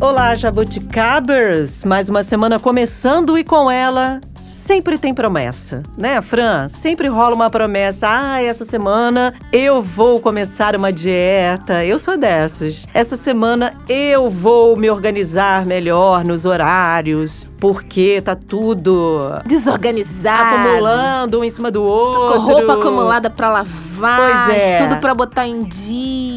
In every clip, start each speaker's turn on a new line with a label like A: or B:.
A: Olá, jabuticabers! Mais uma semana começando e com ela sempre tem promessa, né, Fran? Sempre rola uma promessa. Ah, essa semana eu vou começar uma dieta. Eu sou dessas. Essa semana eu vou me organizar melhor nos horários, porque tá tudo
B: desorganizado,
A: acumulando um em cima do outro.
B: Com roupa acumulada para lavar,
A: pois é.
B: tudo para botar em dia.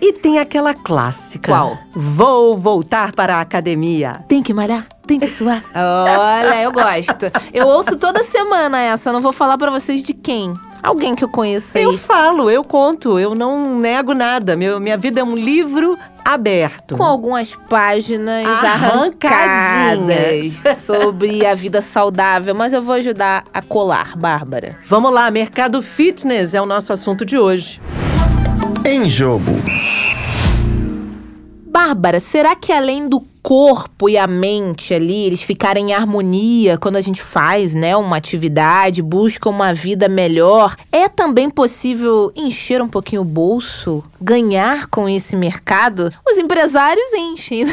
A: E tem aquela clássica.
B: Qual?
A: Vou voltar para a academia.
B: Tem que malhar? Tem que suar. Olha, eu gosto. Eu ouço toda semana essa, eu não vou falar para vocês de quem. Alguém que eu conheço aí.
A: Eu falo, eu conto, eu não nego nada. Meu, minha vida é um livro aberto.
B: Com algumas páginas arrancadas sobre a vida saudável, mas eu vou ajudar a colar, Bárbara.
A: Vamos lá, mercado fitness é o nosso assunto de hoje.
C: Em jogo.
B: Bárbara, será que além do corpo e a mente ali, eles ficarem em harmonia quando a gente faz, né, uma atividade, busca uma vida melhor, é também possível encher um pouquinho o bolso, ganhar com esse mercado? Os empresários enchem.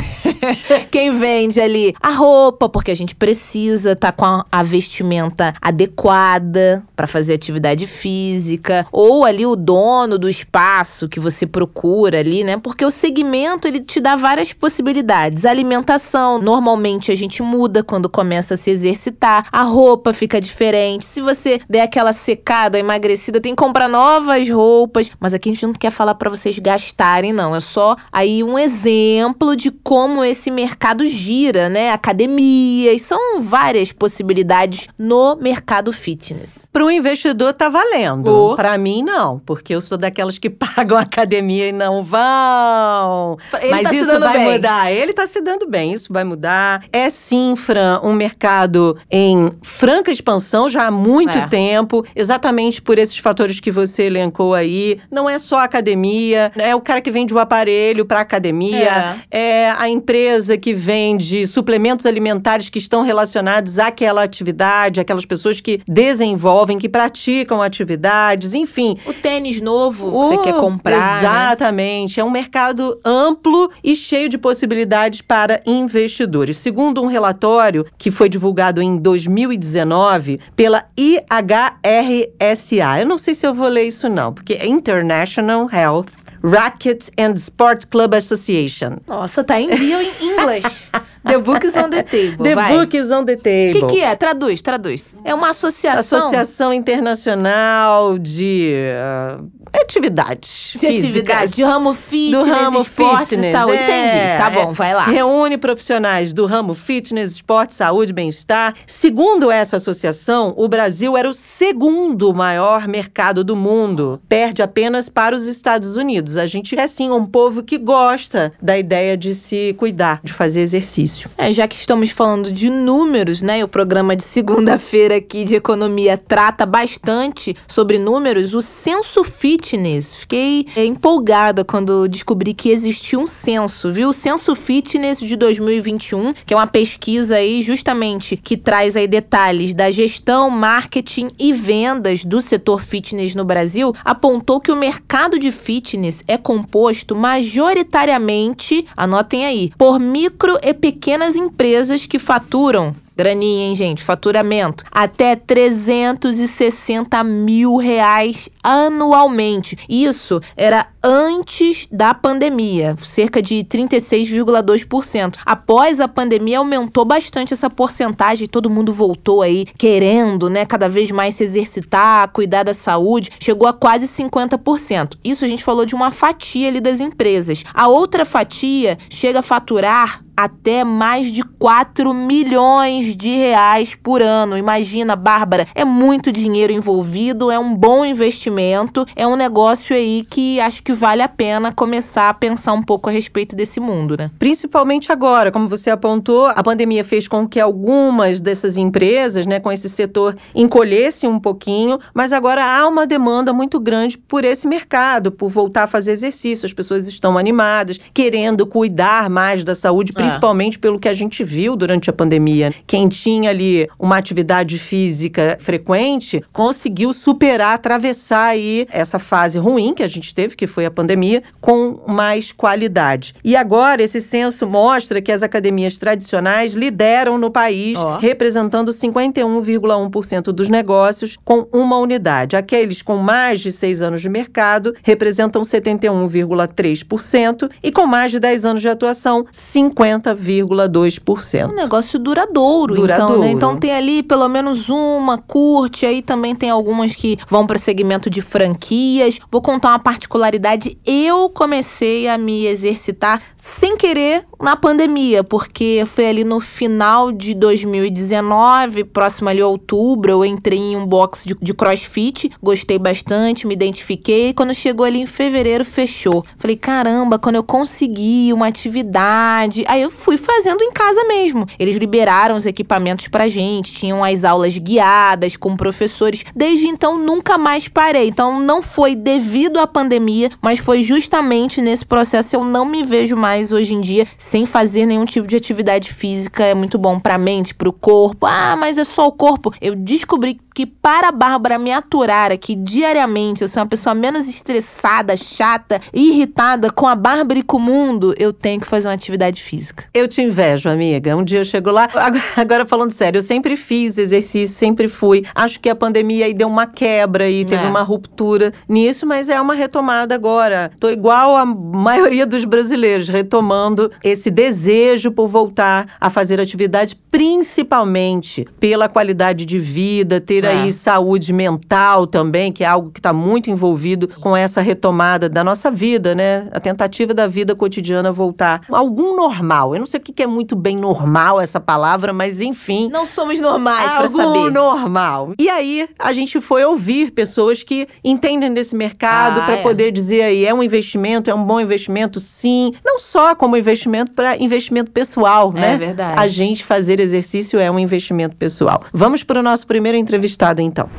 B: Quem vende ali a roupa, porque a gente precisa estar tá com a, a vestimenta adequada para fazer atividade física, ou ali o dono do espaço que você procura ali, né? Porque o segmento ele te dá várias possibilidades alimentação. Normalmente a gente muda quando começa a se exercitar. A roupa fica diferente. Se você der aquela secada, emagrecida, tem que comprar novas roupas. Mas aqui a gente não quer falar para vocês gastarem, não. É só aí um exemplo de como esse mercado gira, né? Academias, são várias possibilidades no mercado fitness.
A: Para o investidor tá valendo. Oh. Para mim não, porque eu sou daquelas que pagam academia e não vão.
B: Ele
A: Mas
B: tá
A: isso vai
B: bem.
A: mudar. Ele tá se dando bem, isso vai mudar. É sim, Fran, um mercado em franca expansão já há muito
B: É.
A: tempo, exatamente por esses fatores que você elencou aí. Não é só a academia, é o cara que vende o aparelho para academia, é a empresa que vende suplementos alimentares que estão relacionados àquela atividade, aquelas pessoas que desenvolvem, que praticam atividades, enfim.
B: O tênis novo que você quer comprar. né?
A: Exatamente. É um mercado amplo e cheio de possibilidades para investidores. Segundo um relatório que foi divulgado em 2019 pela IHRSA. Eu não sei se eu vou ler isso não, porque é International Health Racket and Sport Club Association.
B: Nossa, tá em dia em inglês. The Books on the Table.
A: The
B: vai.
A: Book is on the
B: O
A: table.
B: que, que é? Traduz, traduz. É uma associação.
A: Associação Internacional de ah, Atividades
B: De atividade,
A: físicas.
B: de ramo fitness,
A: do ramo
B: esporte,
A: fitness,
B: saúde.
A: é,
B: Entendi, tá bom,
A: é.
B: vai lá.
A: Reúne profissionais do ramo fitness, esporte, saúde, bem-estar. Segundo essa associação, o Brasil era o segundo maior mercado do mundo. Perde apenas para os Estados Unidos. A gente é sim um povo que gosta da ideia de se cuidar, de fazer exercício.
B: É, já que estamos falando de números, né? e O programa de segunda-feira aqui de economia trata bastante sobre números. O censo fitness. Fiquei é, empolgada quando descobri que existia um censo, viu? O censo fitness de 2021, que é uma pesquisa aí justamente que traz aí detalhes da gestão, marketing e vendas do setor fitness no Brasil, apontou que o mercado de fitness é composto majoritariamente, anotem aí, por micro e pequenas empresas que faturam Graninha, hein, gente? Faturamento. Até 360 mil reais anualmente. Isso era antes da pandemia, cerca de 36,2%. Após a pandemia, aumentou bastante essa porcentagem. Todo mundo voltou aí querendo, né, cada vez mais se exercitar, cuidar da saúde. Chegou a quase 50%. Isso a gente falou de uma fatia ali das empresas. A outra fatia chega a faturar até mais de 4 milhões de reais por ano. Imagina, Bárbara, é muito dinheiro envolvido, é um bom investimento, é um negócio aí que acho que vale a pena começar a pensar um pouco a respeito desse mundo, né?
A: Principalmente agora, como você apontou, a pandemia fez com que algumas dessas empresas, né, com esse setor, encolhessem um pouquinho, mas agora há uma demanda muito grande por esse mercado, por voltar a fazer exercício. As pessoas estão animadas, querendo cuidar mais da saúde,
B: É.
A: principalmente pelo que a gente viu durante a pandemia. Quem quem tinha ali uma atividade física frequente conseguiu superar, atravessar aí essa fase ruim que a gente teve, que foi a pandemia, com mais qualidade. E agora esse censo mostra que as academias tradicionais lideram no país, oh. representando 51,1% dos negócios com uma unidade. Aqueles com mais de seis anos de mercado representam 71,3% e com mais de 10 anos de atuação, 50,2%.
B: Um negócio duradouro, duradouro. então, né? Então tem ali pelo menos uma, curte, aí também tem algumas que vão para o segmento de franquias. Vou contar uma particularidade. Eu comecei a me exercitar sem querer na pandemia, porque foi ali no final de 2019, próximo ali a outubro, eu entrei em um box de, de crossfit, gostei bastante, me identifiquei. Quando chegou ali em fevereiro, fechou. Falei, caramba, quando eu consegui uma atividade. Aí eu fui fazendo em casa mesmo. Eles liberaram os equipamentos pra gente, tinham as aulas guiadas com professores. Desde então, nunca mais parei. Então, não foi devido à pandemia, mas foi justamente nesse processo. Eu não me vejo mais hoje em dia sem fazer nenhum tipo de atividade física. É muito bom pra mente, pro corpo. Ah, mas é só o corpo. Eu descobri que para a Bárbara me aturar aqui diariamente, eu sou uma pessoa menos estressada, chata, irritada com a Bárbara e com o mundo, eu tenho que fazer uma atividade física.
A: Eu te invejo, amiga. Um dia eu chego lá. Agora, falando sério, eu sempre fiz exercício, sempre fui. Acho que a pandemia aí deu uma quebra e teve é. uma ruptura nisso, mas é uma retomada agora. Tô igual a maioria dos brasileiros, retomando esse desejo por voltar a fazer atividade, principalmente pela qualidade de vida, ter é. saúde mental também, que é algo que está muito envolvido com essa retomada da nossa vida, né? A tentativa da vida cotidiana voltar a algum normal. Eu não sei o que é muito bem normal essa palavra, mas enfim.
B: Não somos normais para saber.
A: Normal. E aí a gente foi ouvir pessoas que entendem desse mercado ah, para é. poder dizer aí é um investimento, é um bom investimento, sim. Não só como investimento para investimento pessoal,
B: é
A: né?
B: É verdade.
A: A gente fazer exercício é um investimento pessoal. Vamos para o nosso primeiro entrevistado então.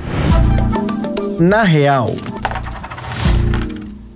C: Na real.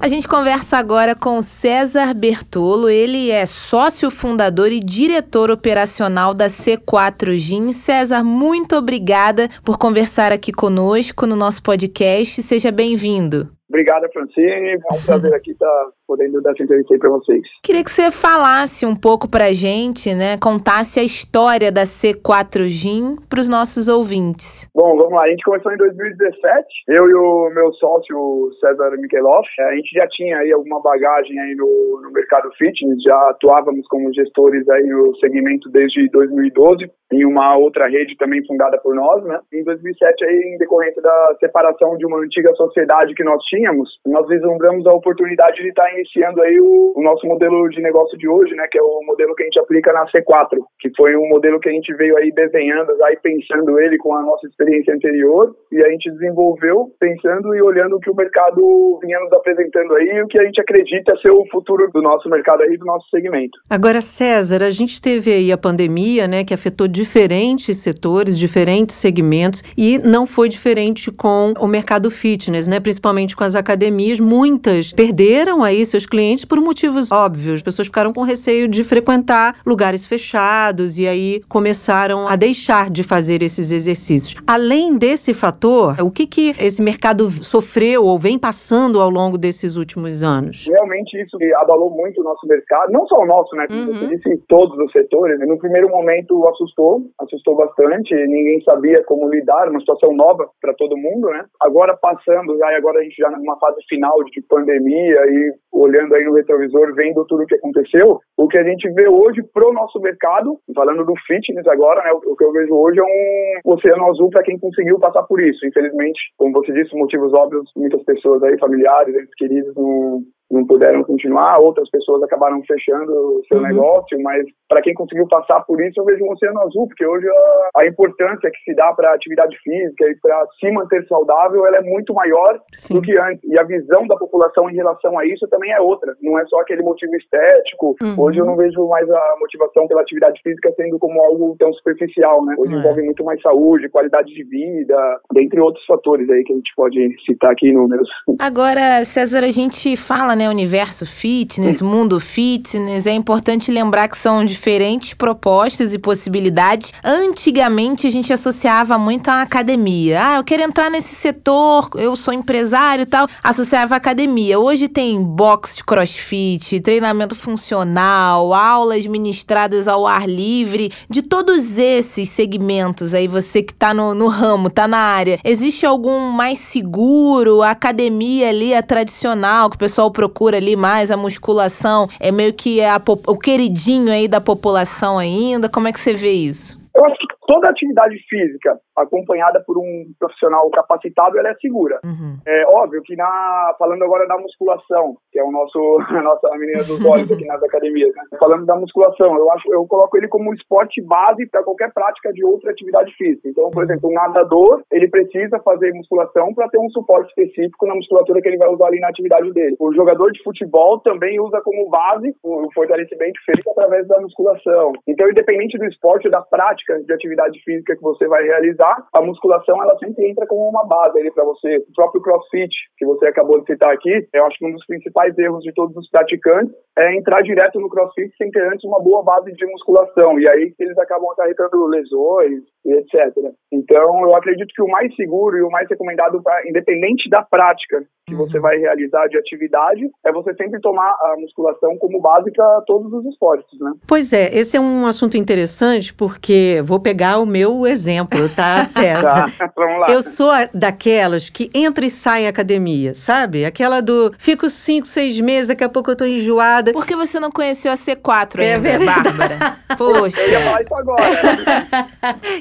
B: A gente conversa agora com César Bertolo. Ele é sócio fundador e diretor operacional da C4 Gin. César, muito obrigada por conversar aqui conosco no nosso podcast. Seja bem-vindo.
D: Obrigada, Francine. É um prazer aqui estar podendo dar essa entrevista aí para vocês.
B: Queria que você falasse um pouco para a gente, né? Contasse a história da C4 Gin para os nossos ouvintes.
D: Bom, vamos lá. A gente começou em 2017. Eu e o meu sócio, César Mikheloff, a gente já tinha aí alguma bagagem aí no, no mercado fitness, já atuávamos como gestores aí no segmento desde 2012 em uma outra rede também fundada por nós, né? Em 2007 aí, em decorrência da separação de uma antiga sociedade que nós tínhamos, nós vislumbramos a oportunidade de estar iniciando aí o, o, nosso modelo de negócio de hoje, né? Que é o modelo que a gente aplica na C4, que foi um modelo que a gente veio aí desenhando, aí pensando ele com a nossa experiência anterior e a gente desenvolveu pensando e olhando o que o mercado vinha nos apresentando aí e o que a gente acredita ser o futuro do nosso mercado aí, do nosso segmento.
A: Agora, César, a gente teve aí a pandemia, né? Que afetou diferentes setores, diferentes segmentos e não foi diferente com o mercado fitness, né? Principalmente com as academias, muitas perderam aí seus clientes por motivos óbvios. As pessoas ficaram com receio de frequentar lugares fechados e aí começaram a deixar de fazer esses exercícios. Além desse fator, o que que esse mercado sofreu ou vem passando ao longo desses últimos anos?
D: Realmente isso abalou muito o nosso mercado, não só o nosso, né? Uhum. você disse, todos os setores. No primeiro momento assustou assustou, bastante, ninguém sabia como lidar, uma situação nova para todo mundo, né? Agora passando, já agora a gente já numa fase final de pandemia e olhando aí no retrovisor, vendo tudo o que aconteceu, o que a gente vê hoje pro nosso mercado, falando do fitness agora, né? O que eu vejo hoje é um oceano azul para quem conseguiu passar por isso. Infelizmente, como você disse, motivos óbvios, muitas pessoas aí, familiares, entes queridos, não, não puderam continuar, outras pessoas acabaram fechando o seu uhum. negócio, mas para quem conseguiu passar por isso, eu vejo um oceano azul, porque hoje a, a importância que se dá para a atividade física e para se manter saudável, ela é muito maior Sim. do que antes. E a visão da população em relação a isso também é outra, não é só aquele motivo estético. Uhum. Hoje eu não vejo mais a motivação pela atividade física sendo como algo tão superficial, né? Hoje é. envolve muito mais saúde, qualidade de vida, dentre outros fatores aí que a gente pode citar aqui números.
B: Agora, César, a gente fala, né, né, universo fitness, mundo fitness, é importante lembrar que são diferentes propostas e possibilidades. Antigamente a gente associava muito à academia. Ah, eu quero entrar nesse setor, eu sou empresário e tal, associava à academia. Hoje tem box de crossfit, treinamento funcional, aulas ministradas ao ar livre, de todos esses segmentos aí, você que tá no, no ramo, tá na área, existe algum mais seguro? A academia ali, a tradicional, que o pessoal procura ali mais, a musculação, é meio que a, o queridinho aí da população ainda? Como é que você vê isso?
D: Eu acho que toda atividade física acompanhada por um profissional capacitado, ela é segura. Uhum. É óbvio que na falando agora da musculação, que é o nosso a nossa menina dos olhos aqui nas academias, né? falando da musculação, eu acho eu coloco ele como um esporte base para qualquer prática de outra atividade física. Então, por exemplo, um nadador, ele precisa fazer musculação para ter um suporte específico na musculatura que ele vai usar ali na atividade dele. O jogador de futebol também usa como base o fortalecimento feito através da musculação. Então, independente do esporte ou da prática de atividade física que você vai realizar, a musculação ela sempre entra como uma base ali para você. O próprio CrossFit, que você acabou de citar aqui, eu acho que um dos principais erros de todos os praticantes é entrar direto no CrossFit sem ter antes uma boa base de musculação. E aí eles acabam acarretando lesões e etc. Então, eu acredito que o mais seguro e o mais recomendado, pra, independente da prática que você uhum. vai realizar de atividade, é você sempre tomar a musculação como base para todos os esportes, né?
A: Pois é, esse é um assunto interessante porque vou pegar o meu exemplo, tá, César? tá, vamos lá. Eu sou daquelas que entra e sai academia, sabe? Aquela do fico cinco, seis meses, daqui a pouco eu tô enjoada.
B: Por que você não conheceu a C4 é ainda, é Bárbara? Poxa. Eu ia falar isso agora.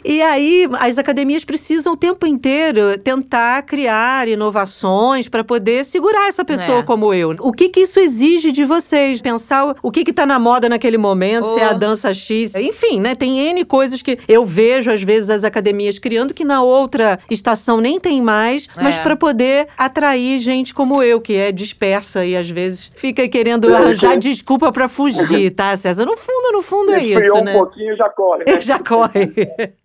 A: e aí, as academias precisam o tempo inteiro tentar criar inovações para poder segurar essa pessoa é. como eu. O que que isso exige de vocês? Pensar o que que tá na moda naquele momento, oh. se é a dança X. Enfim, né? Tem N coisas que eu vejo, às vezes, as academias criando que na outra estação nem tem mais, é. mas para poder atrair gente como eu, que é dispersa e às vezes fica querendo arranjar desculpa para fugir, tá, César? No fundo, no fundo é isso,
D: um
A: né?
D: um pouquinho já corre. Né?
A: já corre.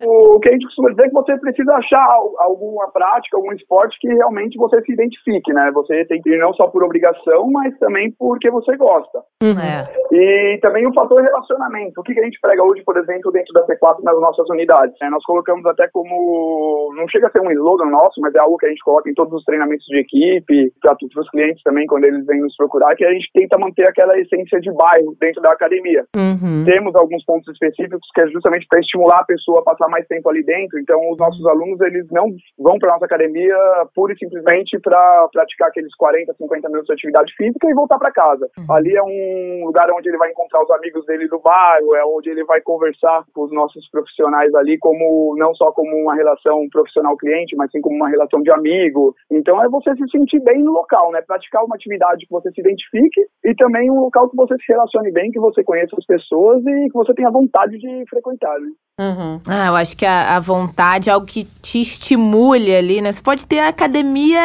D: o que a gente costuma dizer é que você precisa achar alguma prática, algum esporte que realmente você se identifique, né? Você tem que ir não só por obrigação, mas também porque você gosta.
A: Uhum. É.
D: E também o fator relacionamento. O que a gente prega hoje, por exemplo, dentro da P4 nas nossas unidades? É, nós colocamos até como. Não chega a ser um slogan nosso, mas é algo que a gente coloca em todos os treinamentos de equipe, para os clientes também, quando eles vêm nos procurar, que a gente tenta manter aquela essência de bairro dentro da academia.
A: Uhum.
D: Temos alguns pontos específicos que é justamente para estimular a pessoa a passar mais tempo ali dentro. Então, os nossos alunos, eles não vão para nossa academia pura e simplesmente para praticar aqueles 40, 50 minutos de atividade física e voltar para casa. Uhum. Ali é um lugar onde ele vai encontrar os amigos dele do bairro, é onde ele vai conversar com os nossos profissionais ali, como não só como uma relação profissional-cliente, mas sim como uma relação de amigo. Então é você se sentir bem no local, né? Praticar uma atividade que você se identifique e também um local que você se relacione bem, que você conheça as pessoas e que você tenha vontade de frequentar, né?
B: Uhum. Ah, eu acho que a, a, vontade é algo que te estimule ali, né? Você pode ter a academia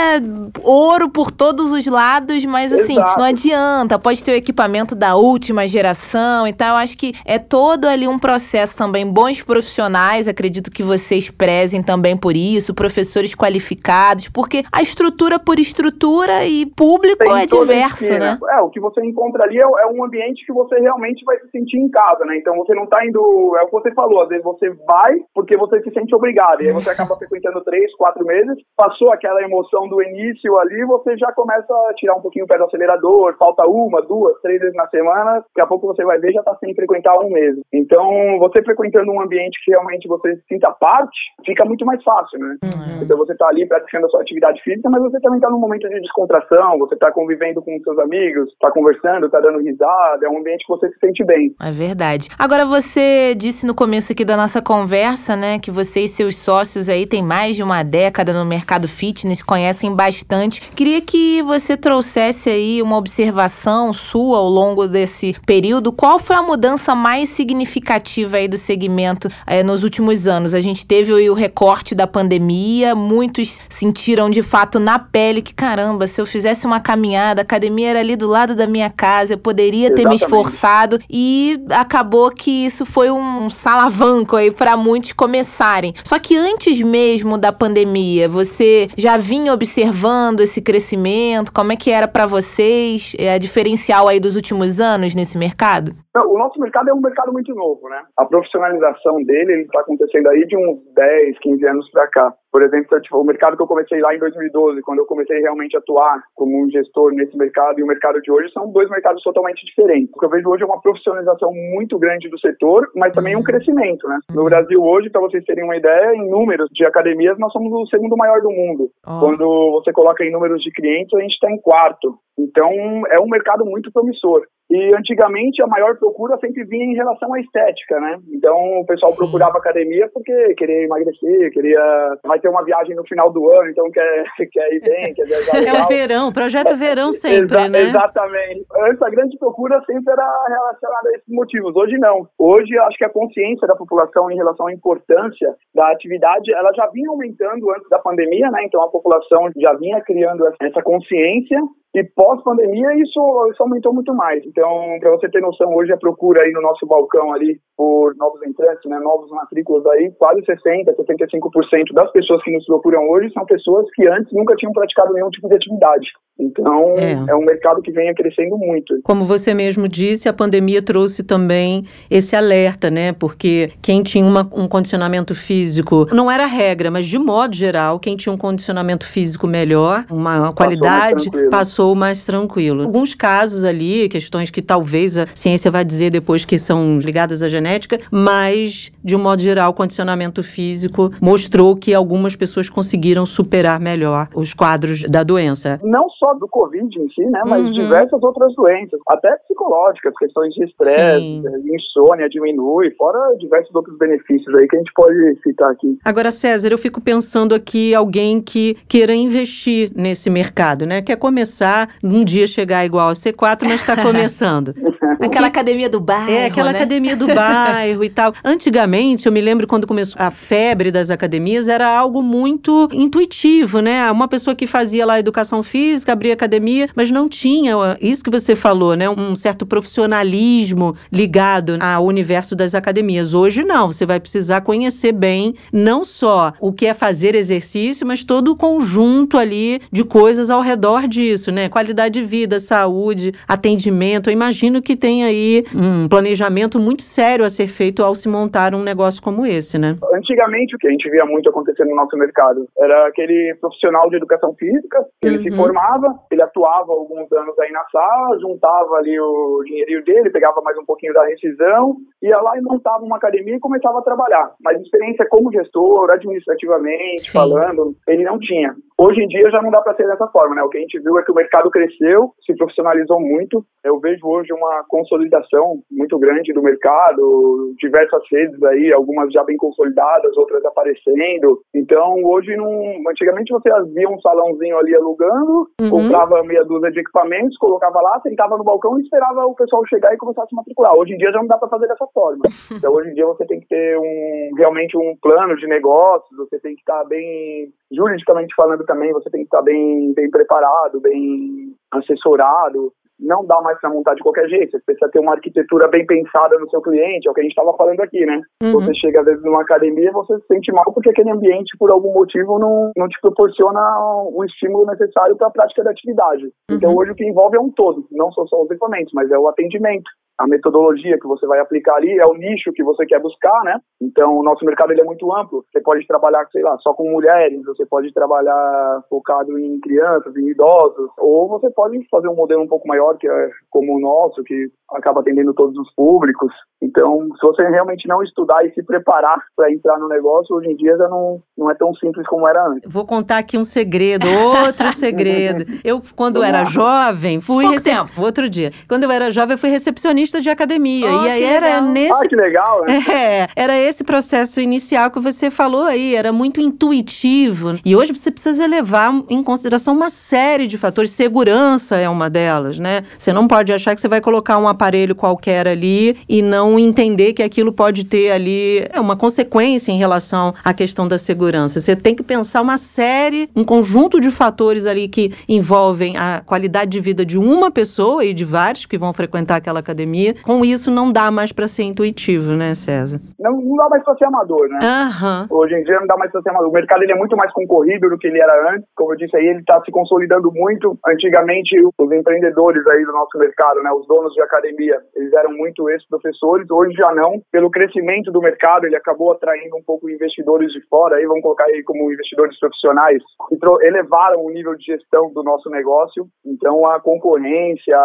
B: ouro por todos os lados, mas assim, Exato. não adianta. Pode ter o equipamento da última geração e tal. Eu acho que é todo ali um processo também. Bons profissionais, acredito que vocês prezem também por isso, professores qualificados, porque a estrutura por estrutura e público Tem é diverso, né?
D: É, o que você encontra ali é, é um ambiente que você realmente vai se sentir em casa, né? Então você não tá indo. É o que você falou, às vezes você vai porque você se sente obrigado. E aí você acaba frequentando três, quatro meses, passou aquela emoção do início ali, você já começa a tirar um pouquinho o pé do acelerador, falta uma, duas, três vezes na semana, daqui a pouco você vai ver já está sem frequentar um mês. Então, você frequentando um ambiente que realmente você se sinta parte, fica muito mais fácil, né? Uhum. Então você está ali praticando a sua atividade física, mas você também está num momento de descontração, você está convivendo com seus amigos, está conversando, está dando risada, é um ambiente que você se sente bem.
B: É verdade. Agora, você disse no começo aqui da nossa conversa, né, que você e seus sócios aí têm mais de uma década no mercado fitness, conhecem bastante. Queria que você trouxesse aí uma observação sua ao longo desse período. Qual foi a mudança mais significativa aí do segmento é, nos últimos anos? A gente teve o recorte da pandemia, muitos sentiram de fato na pele que, caramba, se eu fizesse uma caminhada, a academia era ali do lado da minha casa, eu poderia ter Exatamente. me esforçado e acabou que isso foi um, um salavanco aí para muitos começarem. Só que antes mesmo da pandemia, você já vinha observando esse crescimento? Como é que era para vocês? É a diferencial aí dos últimos anos nesse mercado?
D: O nosso mercado é um mercado muito novo, né? A profissionalização dele está acontecendo aí de uns 10, 15 anos para cá. Por exemplo, tipo, o mercado que eu comecei lá em 2012, quando eu comecei realmente a atuar como um gestor nesse mercado e o mercado de hoje, são dois mercados totalmente diferentes. O que eu vejo hoje é uma profissionalização muito grande do setor, mas também um crescimento, né? No Brasil hoje, para vocês terem uma ideia, em números de academias, nós somos o segundo maior do mundo. Oh. Quando você coloca em números de clientes, a gente está em quarto. Então, é um mercado muito promissor. E antigamente a maior procura sempre vinha em relação à estética, né? Então o pessoal Sim. procurava academia porque queria emagrecer, queria. Vai ter uma viagem no final do ano, então quer, quer ir bem, quer viajar.
A: Legal. É o verão, projeto verão sempre, Exa né?
D: Exatamente. Antes a grande procura sempre era relacionada a esses motivos. Hoje não. Hoje acho que a consciência da população em relação à importância da atividade, ela já vinha aumentando antes da pandemia, né? Então a população já vinha criando essa consciência e pós-pandemia, isso, isso aumentou muito mais. Então, para você ter noção, hoje a procura aí no nosso balcão ali por novos entrantes, né, novos matrículas aí, quase 60%, 75% das pessoas que nos procuram hoje são pessoas que antes nunca tinham praticado nenhum tipo de atividade. Então, é. é um mercado que vem crescendo muito.
A: Como você mesmo disse, a pandemia trouxe também esse alerta, né? Porque quem tinha uma, um condicionamento físico, não era regra, mas de modo geral, quem tinha um condicionamento físico melhor, uma qualidade, passou passou mais tranquilo. Alguns casos ali, questões que talvez a ciência vai dizer depois que são ligadas à genética, mas, de um modo geral, o condicionamento físico mostrou que algumas pessoas conseguiram superar melhor os quadros da doença.
D: Não só do Covid em si, né, mas uhum. diversas outras doenças, até psicológicas, questões de estresse, insônia diminui, fora diversos outros benefícios aí que a gente pode citar aqui.
A: Agora, César, eu fico pensando aqui alguém que queira investir nesse mercado, né, quer começar um dia chegar igual a C4, mas está começando.
B: aquela academia do bairro.
A: É, aquela
B: né?
A: academia do bairro e tal. Antigamente, eu me lembro quando começou a febre das academias, era algo muito intuitivo, né? Uma pessoa que fazia lá educação física, abria academia, mas não tinha isso que você falou, né? Um certo profissionalismo ligado ao universo das academias. Hoje não, você vai precisar conhecer bem não só o que é fazer exercício, mas todo o conjunto ali de coisas ao redor disso, né? Qualidade de vida, saúde, atendimento. Eu imagino que tem aí um planejamento muito sério a ser feito ao se montar um negócio como esse, né?
D: Antigamente, o que a gente via muito acontecer no nosso mercado era aquele profissional de educação física, ele uhum. se formava, ele atuava alguns anos aí na sala, juntava ali o dinheirinho dele, pegava mais um pouquinho da rescisão, ia lá e montava uma academia e começava a trabalhar. Mas experiência como gestor, administrativamente, Sim. falando, ele não tinha. Hoje em dia já não dá para ser dessa forma, né? O que a gente viu é que o mercado cresceu, se profissionalizou muito. Eu vejo hoje uma consolidação muito grande do mercado, diversas redes aí, algumas já bem consolidadas, outras aparecendo. Então, hoje, não... antigamente você via um salãozinho ali alugando, uhum. comprava meia dúzia de equipamentos, colocava lá, sentava no balcão e esperava o pessoal chegar e começar a se matricular. Hoje em dia já não dá para fazer dessa forma. Então, hoje em dia você tem que ter um realmente um plano de negócios, você tem que estar bem juridicamente falando também, você tem que estar bem, bem preparado, bem assessorado. Não dá mais para montar de qualquer jeito. Você precisa ter uma arquitetura bem pensada no seu cliente, é o que a gente estava falando aqui, né? Uhum. Você chega às vezes numa academia e você se sente mal porque aquele ambiente, por algum motivo, não, não te proporciona o estímulo necessário para a prática da atividade. Uhum. Então hoje o que envolve é um todo, não são só os equipamentos, mas é o atendimento a metodologia que você vai aplicar ali, é o nicho que você quer buscar, né? Então, o nosso mercado ele é muito amplo. Você pode trabalhar, sei lá, só com mulheres, você pode trabalhar focado em crianças, em idosos, ou você pode fazer um modelo um pouco maior, que é como o nosso, que acaba atendendo todos os públicos. Então, se você realmente não estudar e se preparar para entrar no negócio, hoje em dia já não, não é tão simples como era antes.
A: Vou contar aqui um segredo, outro segredo. Eu, quando Vamos era lá. jovem, fui...
B: Recep...
A: Outro dia. Quando eu era jovem, eu fui recepcionista de academia.
B: Oh,
A: e aí era
B: legal.
A: nesse.
D: Ah, que legal, né?
A: É, era esse processo inicial que você falou aí, era muito intuitivo. E hoje você precisa levar em consideração uma série de fatores. Segurança é uma delas, né? Né? Você não pode achar que você vai colocar um aparelho qualquer ali e não entender que aquilo pode ter ali é, uma consequência em relação à questão da segurança. Você tem que pensar uma série, um conjunto de fatores ali que envolvem a qualidade de vida de uma pessoa e de vários que vão frequentar aquela academia. Com isso, não dá mais para ser intuitivo, né, César?
D: Não, não dá mais para ser amador, né?
A: Aham.
D: Hoje em dia não dá mais para ser amador. O mercado ele é muito mais concorrido do que ele era antes. Como eu disse aí, ele está se consolidando muito. Antigamente, os empreendedores aí do nosso mercado, né, os donos de academia, eles eram muito ex-professores. Hoje já não. Pelo crescimento do mercado, ele acabou atraindo um pouco investidores de fora, aí vamos colocar aí como investidores profissionais, que elevaram o nível de gestão do nosso negócio. Então, a concorrência,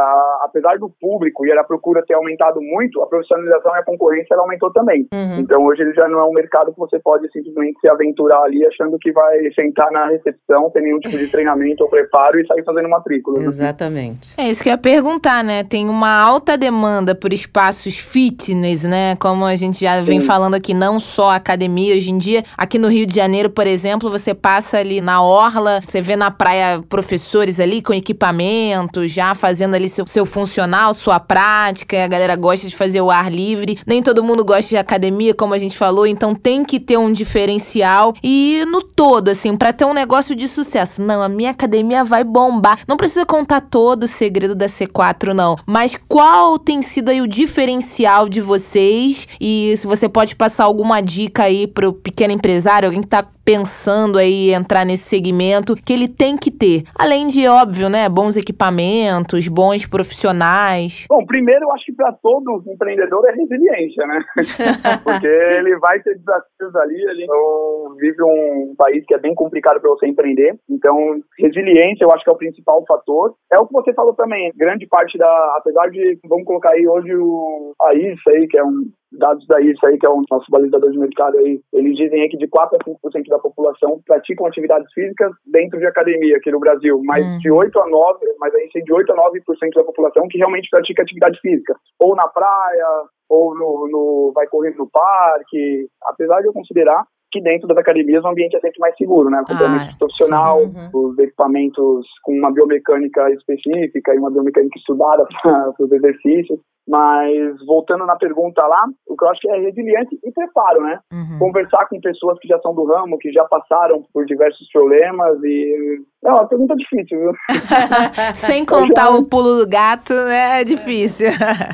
D: apesar do público e a procura ter aumentado muito, a profissionalização e a concorrência ela aumentou também.
A: Uhum.
D: Então, hoje ele já não é um mercado que você pode simplesmente se aventurar ali achando que vai sentar na recepção sem nenhum tipo de treinamento ou preparo e sair fazendo matrícula.
A: Exatamente.
B: É isso que eu ia perguntar, né? Tem uma alta demanda por espaços fitness, né? Como a gente já vem
D: Sim.
B: falando aqui, não só academia. Hoje em dia, aqui no Rio de Janeiro, por exemplo, você passa ali na orla, você vê na praia professores ali com equipamento, já fazendo ali seu, seu funcional, sua prática. A galera gosta de fazer o ar livre. Nem todo mundo gosta de academia, como a gente falou, então tem que ter um diferencial. E no todo, assim, pra ter um negócio de sucesso. Não, a minha academia vai bombar. Não precisa contar todo o segredo da C4, não. Mas qual tem sido aí o diferencial de vocês? E se você pode passar alguma dica aí pro pequeno empresário, alguém que tá pensando aí entrar nesse segmento, que ele tem que ter. Além de, óbvio, né, bons equipamentos, bons profissionais.
D: Bom, primeiro eu acho que para todo empreendedor é resiliência, né? Porque ele vai ter desafios ali, ele então, vive um país que é bem complicado para você empreender. Então, resiliência eu acho que é o principal fator. É o que você falou também, grande parte da, apesar de, vamos colocar aí hoje o a ISA aí, que é um dados da ISA aí, que é o nosso balizador de mercado aí, eles dizem aí que de 4 a 5% da população praticam atividades físicas dentro de academia aqui no Brasil, mas
B: Uhum.
D: de 8 a 9, mas a gente tem de 8 a 9% da população que realmente pratica atividade física, ou na praia, ou no, no vai correr no parque, apesar de eu considerar que dentro das academias o ambiente é sempre mais seguro, né? Acompanhamento
B: Ah,
D: profissional,
A: sim,
D: os equipamentos com uma biomecânica específica e uma biomecânica estudada para os exercícios. Mas voltando na pergunta lá, o que eu acho que é resiliência e preparo, né?
B: Uhum.
D: Conversar com pessoas que já são do ramo, que já passaram por diversos problemas e. É uma pergunta difícil, viu?
B: Sem contar o pulo do gato, né, é difícil.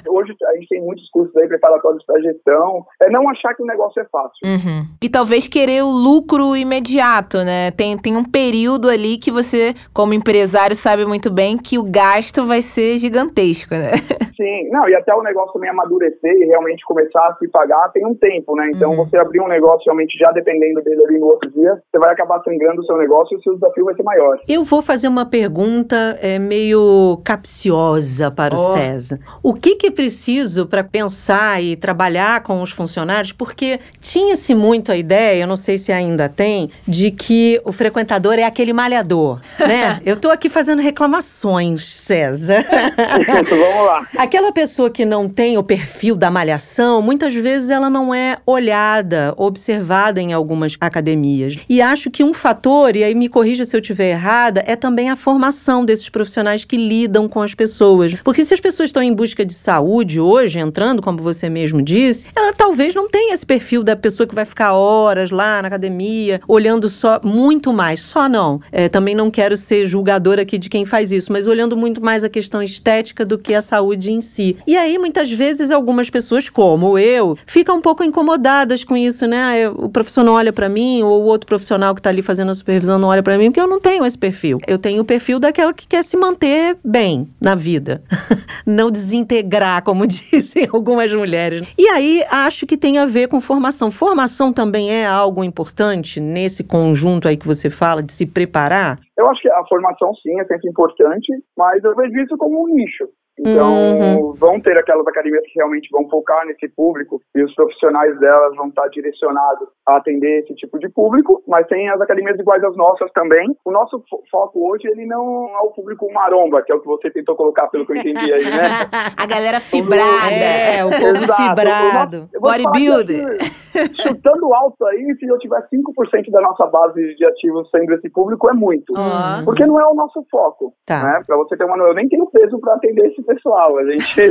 D: Hoje a gente tem muitos cursos aí preparatórios para gestão. É não achar que o negócio é fácil.
B: Uhum. E talvez querer o lucro imediato, né? Tem, tem um período ali que você, como empresário, sabe muito bem que o gasto vai ser gigantesco, né?
D: Sim, não, e até o negócio também amadurecer e realmente começar a se pagar tem um tempo, né? Então
B: Uhum.
D: você abrir um negócio realmente já dependendo dele ali no outro dia, você vai acabar sangrando o seu negócio e o seu desafio vai ser maior.
A: Eu vou fazer uma pergunta é, meio capciosa para o
B: Oh.
A: César. O que, que é preciso para pensar e trabalhar com os funcionários? Porque tinha-se muito a ideia, eu não sei se ainda tem, de que o frequentador é aquele malhador, né? eu tô aqui fazendo reclamações, César.
D: Vamos lá.
A: Aquela pessoa que não tem o perfil da malhação, muitas vezes ela não é olhada, observada em algumas academias. E acho que um fator, e aí me corrija se eu estiver errada, é também a formação desses profissionais que lidam com as pessoas. Porque se as pessoas estão em busca de saúde hoje, entrando, como você mesmo disse, ela talvez não tenha esse perfil da pessoa que vai ficar horas lá na academia, olhando só muito mais. Só não. É, também não quero ser julgadora aqui de quem faz isso, mas olhando muito mais a questão estética do que a saúde em si. E aí, muitas vezes, algumas pessoas, como eu, ficam um pouco incomodadas com isso, né? Ah, o professor não olha pra mim, ou o outro profissional que tá ali fazendo a supervisão não olha pra mim, porque eu não tenho esse perfil. Eu tenho o perfil daquela que quer se manter bem na vida. não desintegrar, como dizem algumas mulheres. E aí, acho que tem a ver com formação. Formação também é algo importante nesse conjunto aí que você fala, de se preparar?
D: Eu acho que a formação sim é sempre importante, mas eu vejo isso como um nicho. Então,
A: Uhum.
D: vão ter aquelas academias que realmente vão focar nesse público e os profissionais delas vão estar direcionados a atender esse tipo de público, mas tem as academias iguais às nossas também. O nosso fo- foco hoje, ele não é o público maromba, que é o que você tentou colocar, pelo que eu entendi aí, né?
B: A galera fibrada.
A: É, o povo
D: Exato.
A: fibrado.
B: Bodybuilder.
D: assim, Chutando alto aí, se eu tiver 5% da nossa base de ativos sendo esse público, é muito.
B: Ó.
D: Porque não é o nosso foco.
A: Tá.
D: Né? Pra você ter uma eu nem tenho peso para atender esse pessoal. A gente,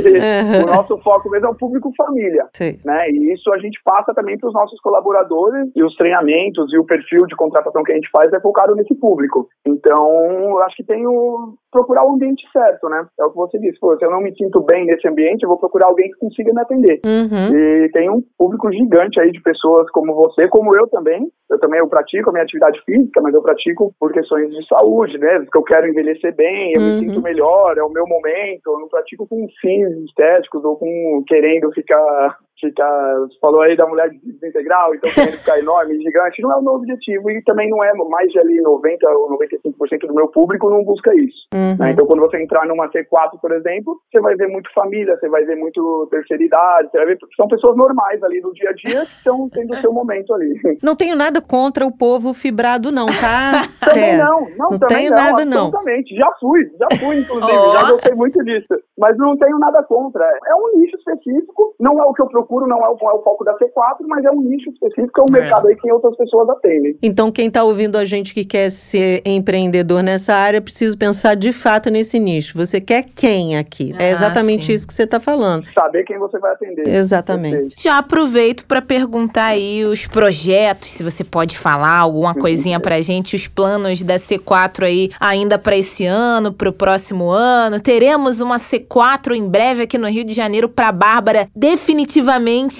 D: o nosso foco mesmo é o público família.
A: Sei.
D: Né? E isso a gente passa também para os nossos colaboradores e os treinamentos e o perfil de contratação que a gente faz é focado nesse público. Então, acho que tem o procurar o ambiente certo, né? É o que você disse. Pô, se eu não me sinto bem nesse ambiente, eu vou procurar alguém que consiga me atender.
A: Uhum.
D: E tem um público gigante aí de pessoas como você, como eu também. Eu também eu pratico a minha atividade física, mas eu pratico por questões de saúde, né? Porque eu quero envelhecer bem, eu
A: Uhum.
D: me sinto melhor, é o meu momento. Eu não pratico com fins estéticos ou com querendo ficar ficar, você falou aí da mulher desintegral, então querendo ficar enorme, gigante, não é o meu objetivo e também não é mais de ali 90 ou 95% do meu público não busca isso.
A: Uhum.
D: né? Então, quando você entrar numa C4, por exemplo, você vai ver muito família, você vai ver muito terceira idade, você vai ver são pessoas normais ali do dia a dia que estão tendo o seu momento ali.
A: Não tenho nada contra o povo fibrado, não, tá?
D: Também não, não,
A: Não
D: também
A: tenho
D: não,
A: nada, não.
D: absolutamente. Já fui, já fui, inclusive,
B: Ó.
D: já gostei muito disso. Mas não tenho nada contra. É um nicho específico, não é o que eu procuro, não é o, não é o foco da C4, mas é um nicho específico, é um
B: É.
D: mercado aí que outras pessoas atendem.
A: Então, quem está ouvindo a gente que quer ser empreendedor nessa área, precisa pensar de fato nesse nicho. Você quer quem aqui? é
B: Ah,
A: exatamente
B: sim.
A: isso que você está falando.
D: Saber quem você vai atender.
A: Exatamente.
D: Perfeito.
B: Já aproveito para perguntar aí os projetos, se você pode falar alguma coisinha pra gente, os planos da C4 aí ainda para esse ano, pro próximo ano. Teremos uma C4 em breve aqui no Rio de Janeiro para Bárbara definitivamente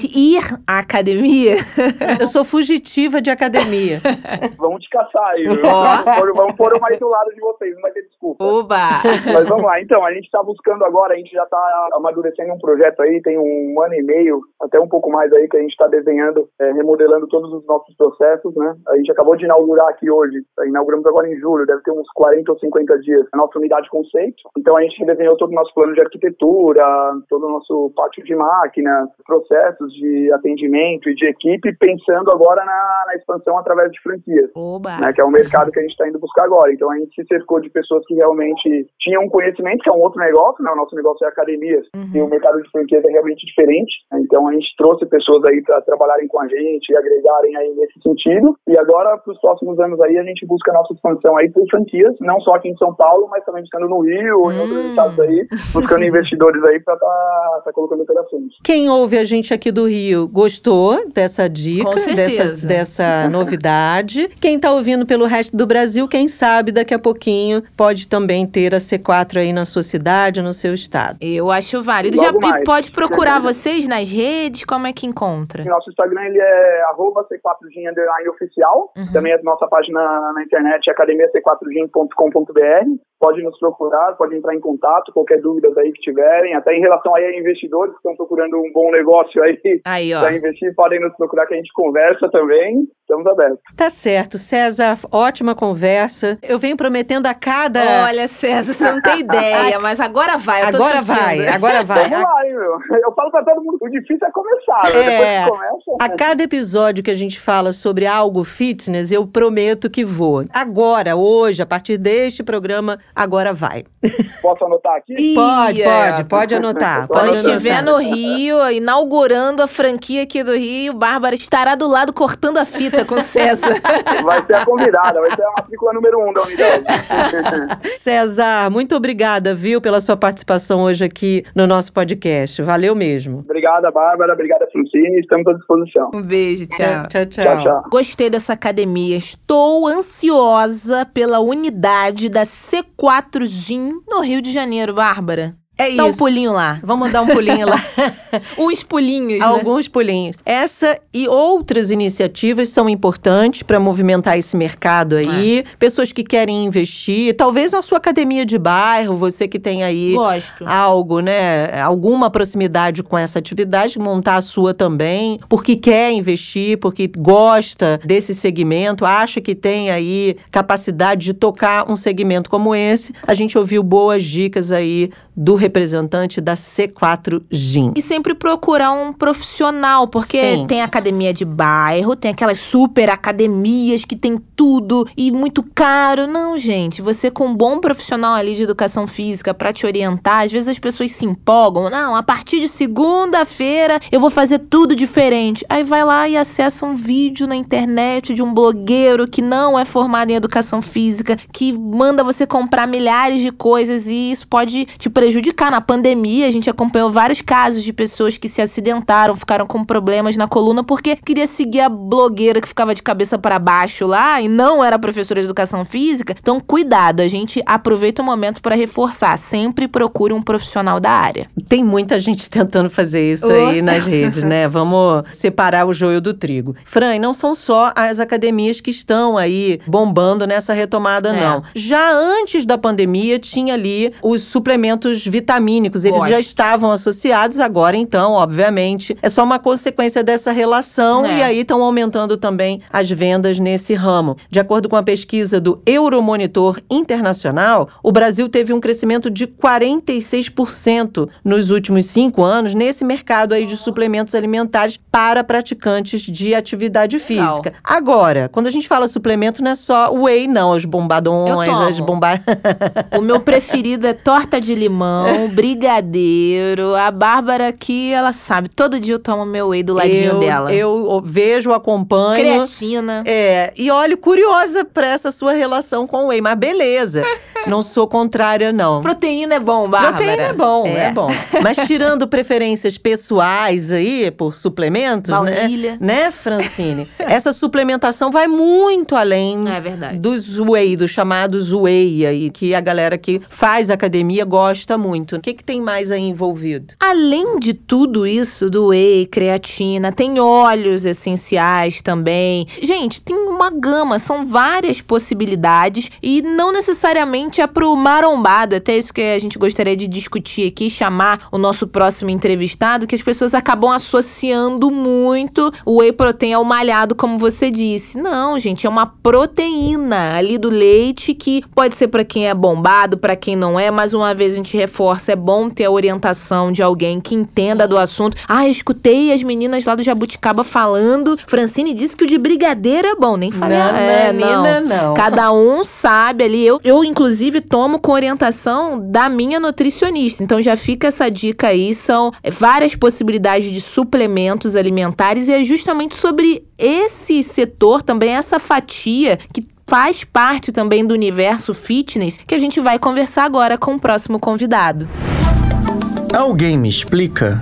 B: ir à academia.
A: Eu sou fugitiva de academia.
D: Vamos te caçar aí, viu?
B: Ó.
D: Vamos pôr- mais do lado de vocês, não vai ter desculpa.
B: Oba!
D: Mas vamos lá, então, a gente está buscando agora, a gente já está amadurecendo um projeto aí, tem um ano e meio, até um pouco mais aí, que a gente está desenhando, é, remodelando todos os nossos processos, né? A gente acabou de inaugurar aqui hoje, inauguramos agora em julho, deve ter uns 40 ou 50 dias, a nossa unidade conceito. Então a gente redesenhou todo o nosso plano de arquitetura, todo o nosso pátio de máquina, processos de atendimento e de equipe, pensando agora na, na expansão através de franquias né, que é o mercado que a gente está indo buscar agora. Então a gente se cercou de pessoas que realmente tinham conhecimento, que é um outro negócio, né? O nosso negócio é academias e o mercado de franquias é realmente diferente. Então a gente trouxe pessoas aí para trabalharem com a gente e agregarem aí nesse sentido. E agora, para os próximos anos aí, a gente busca a nossa expansão aí por franquias, não só aqui em São Paulo, mas também buscando no Rio, em outros
B: Hum.
D: estados aí, buscando investidores aí para estar tá, colocando operações.
A: Quem ouve a gente aqui do Rio gostou dessa dica, dessa, dessa novidade. Quem está ouvindo pelo resto do Brasil, quem sabe daqui a pouquinho pode também ter a C4 aí na sua cidade, no seu estado.
B: Eu acho válido.
D: Logo
B: Já
D: mais.
B: pode procurar vocês nas redes? Como é que encontra?
D: Nosso Instagram ele é arroba C4Gin underline oficial.
B: Uhum.
D: Também a nossa página na internet é academiac4gin.com.br. Pode nos procurar, pode entrar em contato, qualquer dúvida aí que tiverem. Até em relação aí a investidores que estão procurando um bom negócio aí
B: Aí, ó.
D: para investir, podem nos procurar que a gente conversa também. Estamos abertos.
A: Tá certo, César, ótima conversa. Eu venho prometendo a cada.
B: Olha, César, você não tem ideia, mas agora vai.
A: Agora vai, agora vai.
D: Vamos lá, hein, meu. Eu falo para todo mundo, o difícil é começar, né?
A: É.
D: Depois que começa...
A: A cada episódio que a gente fala sobre algo fitness, eu prometo que vou. Agora, hoje, a partir deste programa, agora vai.
D: Posso anotar aqui?
A: Pode,
B: é.
A: pode, pode anotar.
D: Quando
B: Quando
A: Pode
B: estiver
A: anotar.
B: no Rio, inaugurando a franquia aqui do Rio, Bárbara estará do lado cortando a fita com o César.
D: Vai ser a convidada, vai ser a matrícula número um da unidade.
A: César, muito obrigada, viu, pela sua participação hoje aqui no nosso podcast. Valeu mesmo.
D: Obrigada, Bárbara. Obrigada, Francine. Estamos à disposição.
B: Um beijo, tchau.
A: Tchau, tchau.
D: Tchau, tchau.
B: Gostei dessa academia. Estou ansiosa pela unidade da C4 Gym no Rio de Janeiro, Bárbara.
A: É
B: Dá um pulinho lá.
A: Vamos dar um pulinho lá.
B: Os pulinhos, né?
A: Alguns pulinhos. Essa e outras iniciativas são importantes para movimentar esse mercado aí.
B: É.
A: Pessoas que querem investir, talvez na sua academia de bairro, você que tem aí
B: Gosto.
A: algo, né? Alguma proximidade com essa atividade, montar a sua também, porque quer investir, porque gosta desse segmento, acha que tem aí capacidade de tocar um segmento como esse. A gente ouviu boas dicas aí do representante da C4 Gin.
B: E sempre procurar um profissional, porque
A: Sim.
B: tem academia de bairro, tem aquelas super academias que tem tudo e muito caro. Não, gente, você com um bom profissional ali de educação física para te orientar, às vezes as pessoas se empolgam. Não, a partir de segunda-feira eu vou fazer tudo diferente. Aí vai lá e acessa um vídeo na internet de um blogueiro que não é formado em educação física, que manda você comprar milhares de coisas e isso pode te prejudicar. Na pandemia, a gente acompanhou vários casos de pessoas que se acidentaram, ficaram com problemas na coluna porque queria seguir a blogueira que ficava de cabeça para baixo lá e não era professora de educação física. Então, cuidado, a gente aproveita o momento para reforçar. Sempre procure um profissional da área.
A: Tem muita gente tentando fazer isso
B: Oh.
A: aí nas redes, né? Vamos separar o joio do trigo. Fran, e não são só as academias que estão aí bombando nessa retomada,
B: É.
A: não. Já antes da pandemia, tinha ali os suplementos vitamínicos. Eles
B: Gosto.
A: já estavam associados, agora então, obviamente, é só uma consequência dessa relação
B: É.
A: e aí estão aumentando também as vendas nesse ramo. De acordo com a pesquisa do Euromonitor Internacional, o Brasil teve um crescimento de 46% nos últimos cinco anos nesse mercado aí de suplementos alimentares para praticantes de atividade
B: Legal.
A: física. Agora, quando a gente fala suplemento, não é só whey, não, os bombadões, as bombar...
B: O meu preferido é torta de limão, brigadeiro. A Bárbara aqui, ela sabe, todo dia eu tomo meu whey do ladinho
A: eu,
B: dela.
A: Eu vejo, acompanho.
B: Creatina.
A: É, e olho curiosa pra essa sua relação com o whey, mas beleza. Não sou contrária, não.
B: Proteína é bom, Bárbara.
A: Proteína é bom, é. bom. Mas tirando preferências pessoais aí por suplementos,
B: Baunilha.
A: né? Né, Francine? Essa suplementação vai muito além
B: É verdade.
A: dos whey, dos chamados whey aí, que a galera que faz academia gosta muito. O que, que tem mais aí envolvido?
B: Além de tudo isso, do whey, creatina, tem óleos essenciais também. Gente, tem uma gama, são várias possibilidades e não necessariamente é pro marombado. Até isso que a gente gostaria de discutir aqui, chamar o nosso próximo entrevistado, que as pessoas acabam associando muito o whey protein ao malhado, como você disse. Não, gente, é uma proteína ali do leite que pode ser para quem é bombado, para quem não é. Mais uma vez a gente reforça, é bom ter a orientação de alguém que entenda do assunto. Ah, eu escutei as meninas lá do Jabuticaba falando. Francine disse que o de brigadeiro é bom, nem falei.
A: Não,
B: é,
A: Nananina,
B: não.
A: não.
B: Cada um sabe ali. Eu, eu, inclusive, tomo com orientação da minha nutricionista. Então já fica essa dica aí. São várias possibilidades de suplementos alimentares e é justamente sobre esse setor também, essa fatia que faz parte também do universo fitness que a gente vai conversar agora com o próximo convidado.
C: Alguém me explica?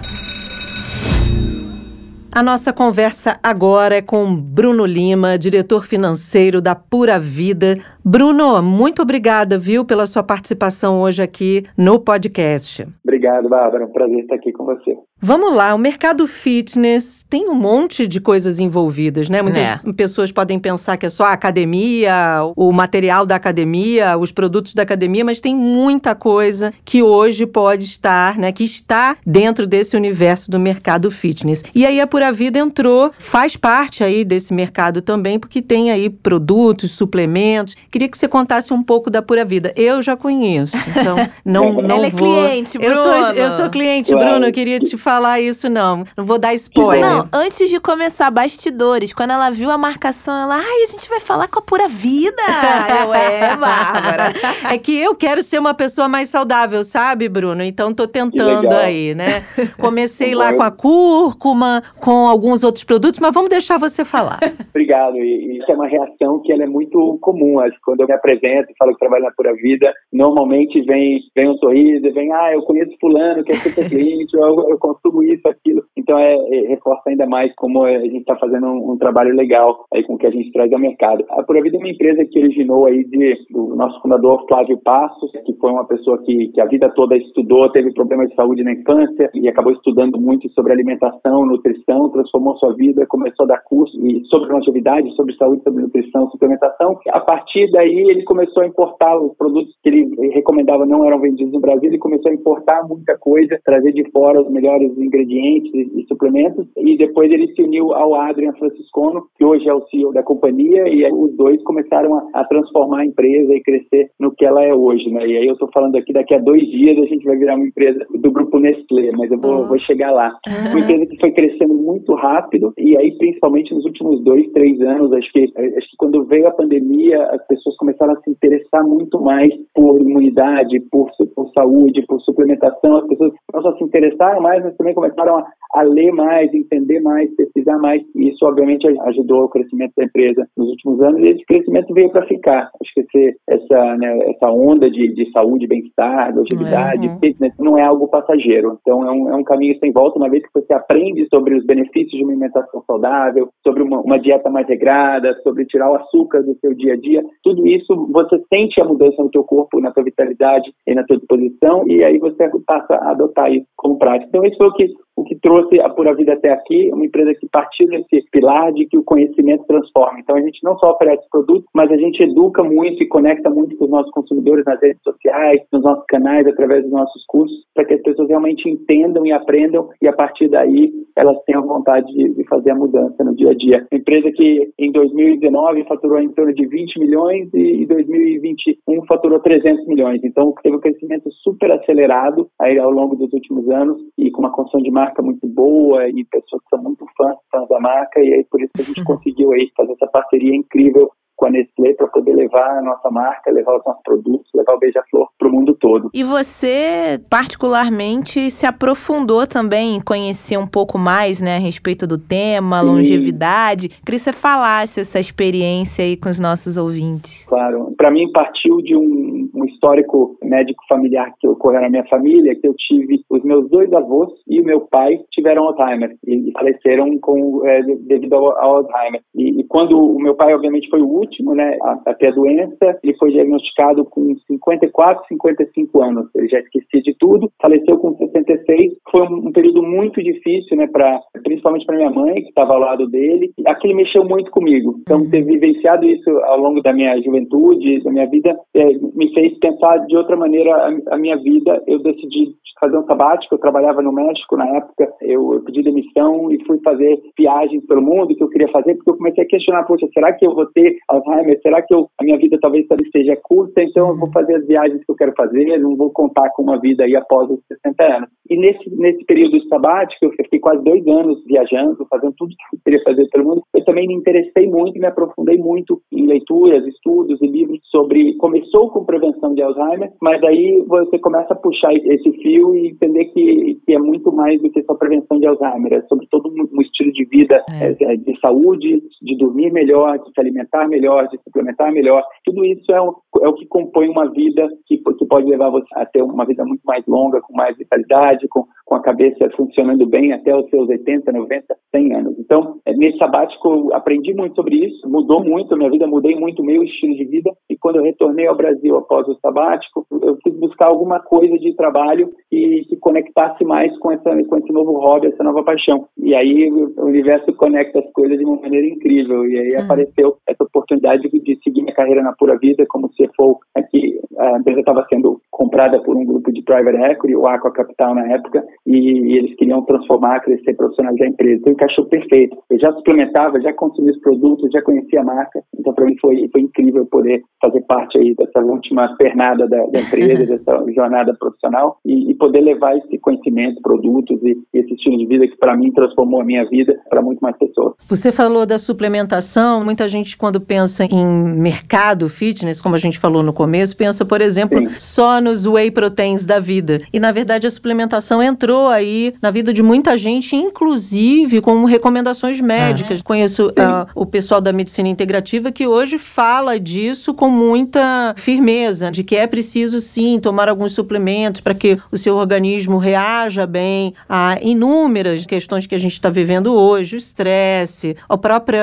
A: A nossa conversa agora é com Bruno Lima, diretor financeiro da Pura Vida. Bruno, muito obrigada, viu, pela sua participação hoje aqui no podcast.
D: Obrigado, Bárbara. É um prazer estar aqui com você.
A: Vamos lá, o mercado fitness tem um monte de coisas envolvidas, né? Muitas
B: É.
A: pessoas podem pensar que é só a academia, o material da academia, os produtos da academia, mas tem muita coisa que hoje pode estar, né? Que está dentro desse universo do mercado fitness. E aí a Pura Vida entrou, faz parte aí desse mercado também, porque tem aí produtos, suplementos. Queria que você contasse um pouco da Pura Vida. Eu já conheço, então não, não
B: Ela é
A: vou...
B: cliente,
A: Eu sou,
B: Bruno.
A: eu sou cliente. Bruno. Eu queria te falar isso, não. Não vou dar spoiler.
B: Não, antes de começar, bastidores, quando ela viu a marcação, ela, ai, a gente vai falar com a pura vida. Eu, é, Bárbara.
A: É que eu quero ser uma pessoa mais saudável, sabe, Bruno? Então tô tentando aí, né? Comecei lá com a cúrcuma, com alguns outros produtos, mas vamos deixar você falar.
D: Obrigado. E isso é uma reação que ela é muito comum. Acho que quando eu me apresento e falo que trabalho na Pura Vida, normalmente vem, vem um sorriso, vem, ah, eu conheço fulano que é super cliente, eu, eu consumo isso, aquilo. Então é, é, reforça ainda mais como a gente está fazendo um, um trabalho legal aí com o que a gente traz ao mercado. A Vida é uma empresa que originou aí de, do nosso fundador Flávio Passos, que foi uma pessoa que, que a vida toda estudou, teve problemas de saúde na infância e acabou estudando muito sobre alimentação, nutrição, transformou sua vida, começou a dar curso e sobre longevidade, sobre saúde, sobre nutrição, suplementação. A partir
E: daí ele começou a importar os produtos que ele recomendava não eram vendidos no Brasil, ele começou a importar muita coisa, trazer de fora os melhores ingredientes e, suplementos, e depois ele se uniu ao Adrian Franciscono, que hoje é o CEO da companhia, e os dois começaram a, a transformar a empresa e crescer no que ela é hoje, né? E aí eu estou falando aqui, daqui a dois dias a gente vai virar uma empresa do grupo Nestlé, mas eu vou, uhum. vou chegar lá. Uhum. Uma empresa que foi crescendo muito rápido, e aí principalmente nos últimos dois, três anos, acho que, acho que quando veio a pandemia, as pessoas começaram a se interessar muito mais por imunidade, por, por saúde, por suplementação, as pessoas não só se interessaram mais, também começaram a, a ler mais, entender mais, pesquisar mais, e isso obviamente ajudou o crescimento da empresa nos últimos anos, e esse crescimento veio para ficar. Acho que esse, essa, né, essa onda de, de saúde, bem-estar, longevidade, uhum. fitness, não é algo passageiro. Então é um, é um caminho sem volta, uma vez que você aprende sobre os benefícios de uma alimentação saudável, sobre uma, uma dieta mais regrada, sobre tirar o açúcar do seu dia a dia, tudo isso você sente a mudança no teu corpo, na tua vitalidade e na tua disposição, e aí você passa a adotar isso como prática. Então, isso foi o que, o que trouxe a Pura Vida até aqui, uma empresa que partiu desse pilar de que o conhecimento transforma. Então, a gente não só oferece produtos, mas a gente educa muito e conecta muito com os nossos consumidores nas redes sociais, nos nossos canais, através dos nossos cursos, para que as pessoas realmente entendam e aprendam e, a partir daí, elas tenham vontade de, de fazer a mudança no dia a dia. Uma empresa que, em 2019, faturou em torno de 20 milhões e em 2021 faturou 300 milhões. Então, teve um crescimento super acelerado aí ao longo dos últimos anos e com uma construção de marca muito boa e pessoas que são muito fãs, fãs da marca e aí por isso que a gente uhum. conseguiu aí fazer essa parceria incrível com a Nestlé para poder levar a nossa marca, levar os nossos produtos, levar o Beija-Flor para o mundo todo.
B: E você, particularmente, se aprofundou também em conhecer um pouco mais né, a respeito do tema, Sim. longevidade. Queria que você falasse essa experiência aí com os nossos ouvintes.
E: Claro. Para mim, partiu de um, um histórico médico familiar que ocorreu na minha família, que eu tive os meus dois avós e o meu pai tiveram Alzheimer e faleceram com, é, devido ao, ao Alzheimer. E, e, quando o meu pai, obviamente, foi o último, último, né, a, a ter a doença. Ele foi diagnosticado com 54, 55 anos. Ele já esquecia de tudo. Faleceu com 66. Foi um, período muito difícil, né, para principalmente para minha mãe que estava ao lado dele. Aquilo mexeu muito comigo. Então, uhum. ter vivenciado isso ao longo da minha juventude, da minha vida, é, me fez pensar de outra maneira a, a minha vida. Eu decidi fazer um sabático. Eu trabalhava no México na época. Eu, eu, pedi demissão e fui fazer viagens pelo mundo que eu queria fazer porque eu comecei a questionar, poxa, será que eu vou ter Alzheimer? Será que eu, a minha vida talvez seja curta? Então eu vou uhum. fazer as viagens que eu quero fazer. Não vou contar com uma vida aí após os 60 anos. E nesse nesse período sabático eu fiquei quase dois anos viajando, fazendo tudo que eu queria fazer pelo mundo. Eu também me interessei muito e me aprofundei muito em leituras, estudos e livros sobre começou com prevenção de Alzheimer, mas aí você começa a puxar esse fio e entender que, que é muito mais do que só prevenção de Alzheimer, é sobre todo um estilo de vida é. É, de saúde, de dormir melhor, de se alimentar melhor, de suplementar melhor. Tudo isso é o, é o que compõe uma vida que, que pode levar você a ter uma vida muito mais longa, com mais vitalidade, com, com a cabeça funcionando bem até os seus 80, 90, 100 anos. Então, é, nesse sabático, aprendi muito sobre isso, mudou muito a minha vida, mudei muito o meu estilo de vida. E quando eu retornei ao Brasil após o sabático, eu fui buscar alguma coisa de trabalho e que, conectasse mais com, essa, com esse novo hobby, essa nova paixão. E aí o universo conecta as coisas de uma maneira incrível. E aí hum. apareceu essa oportunidade de, seguir minha carreira na pura vida, como CFO aqui. A empresa estava sendo comprada por um grupo de private equity, o Aqua Capital na época, e, e eles queriam transformar, crescer, profissionalizar a empresa. Então encaixou perfeito. Eu já suplementava, já consumia os produtos, já conhecia a marca. Então para mim foi, foi incrível poder fazer parte aí dessa última pernada da, da empresa, dessa jornada profissional e, e poder levar esse conhecimento, produtos e, esse estilo de vida que para mim transformou a minha vida para muito mais pessoas.
A: Você falou da suplementação, muita gente quando pensa em mercado fitness, como a gente falou no começo, pensa, por exemplo, Sim. só nos whey proteins da vida. E na verdade a suplementação entrou aí na vida de muita gente, inclusive com recomendações médicas. Uhum. Conheço uh, o pessoal da medicina integrativa que hoje fala disso com muita firmeza, de que é preciso sim tomar alguns suplementos para que o seu organismo reaja bem a inúmeras questões que a gente está vivendo hoje, o estresse, a própria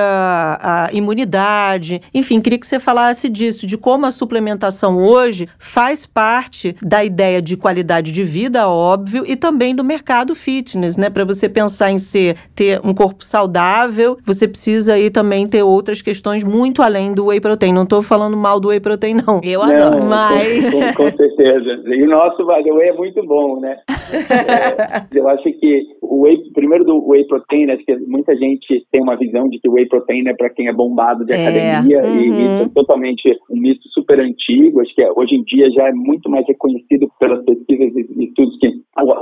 A: a imunidade. Enfim, queria que você falasse disso, de como a suplementação hoje faz parte parte da ideia de qualidade de vida, óbvio, e também do mercado fitness, né? Para você pensar em ser ter um corpo saudável, você precisa aí também ter outras questões muito além do whey protein. Não estou falando mal do whey protein, não.
B: Eu adoro.
E: Não,
A: Mas.
E: Com, com, com certeza. E o nosso whey é muito bom, né? É, eu acho que o whey, primeiro do whey protein, acho que muita gente tem uma visão de que o whey protein é para quem é bombado de
A: É,
E: academia
A: uhum.
E: e isso é totalmente um mito super antigo. Acho que hoje em dia já é muito mais reconhecido pelas pesquisas e estudos que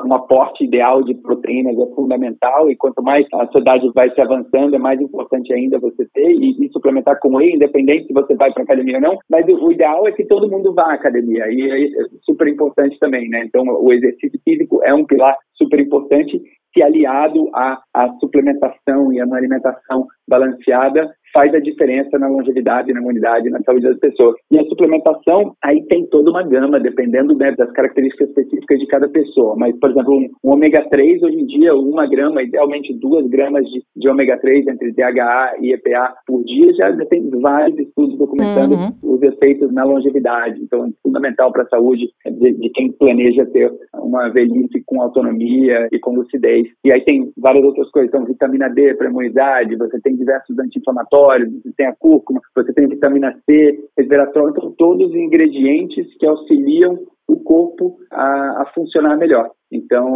E: um aporte ideal de proteínas é fundamental e quanto mais a sociedade vai se avançando, é mais importante ainda você ter e, e suplementar com whey, independente se você vai para academia ou não. Mas o, o, ideal é que todo mundo vá à academia e é super importante também, né? Então o exercício físico é um pilar super importante que aliado à, à suplementação e a uma alimentação balanceada faz a diferença na longevidade, na imunidade, na saúde das pessoas. E a suplementação, aí tem toda uma gama, dependendo né, das características específicas de cada pessoa. Mas, por exemplo, um, um ômega 3, hoje em dia, uma grama, idealmente duas gramas de, de ômega 3 entre DHA e EPA por dia, já tem vários estudos documentando
A: Uhum.
E: os efeitos na longevidade. Então, é fundamental para a saúde de, de quem planeja ter uma velhice com autonomia e com lucidez. E aí tem várias outras coisas, então vitamina D para imunidade, você tem diversos anti-inflamatórios, você tem a cúrcuma, você tem vitamina C, resveratrol, então todos os ingredientes que auxiliam o corpo a, a funcionar melhor. Então,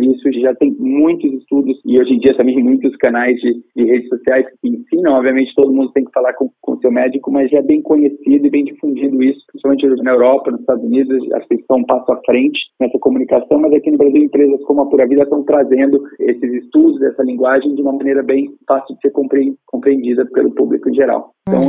E: isso já tem muitos estudos e hoje em dia também muitos canais de, de redes sociais que ensinam. Obviamente, todo mundo tem que falar com o seu médico, mas já é bem conhecido e bem difundido isso, principalmente na Europa, nos Estados Unidos. Acho que estão um passo à frente nessa comunicação, mas aqui no Brasil, empresas como a Pura Vida estão trazendo esses estudos, essa linguagem de uma maneira bem fácil de ser compreendida pelo público em geral. Então,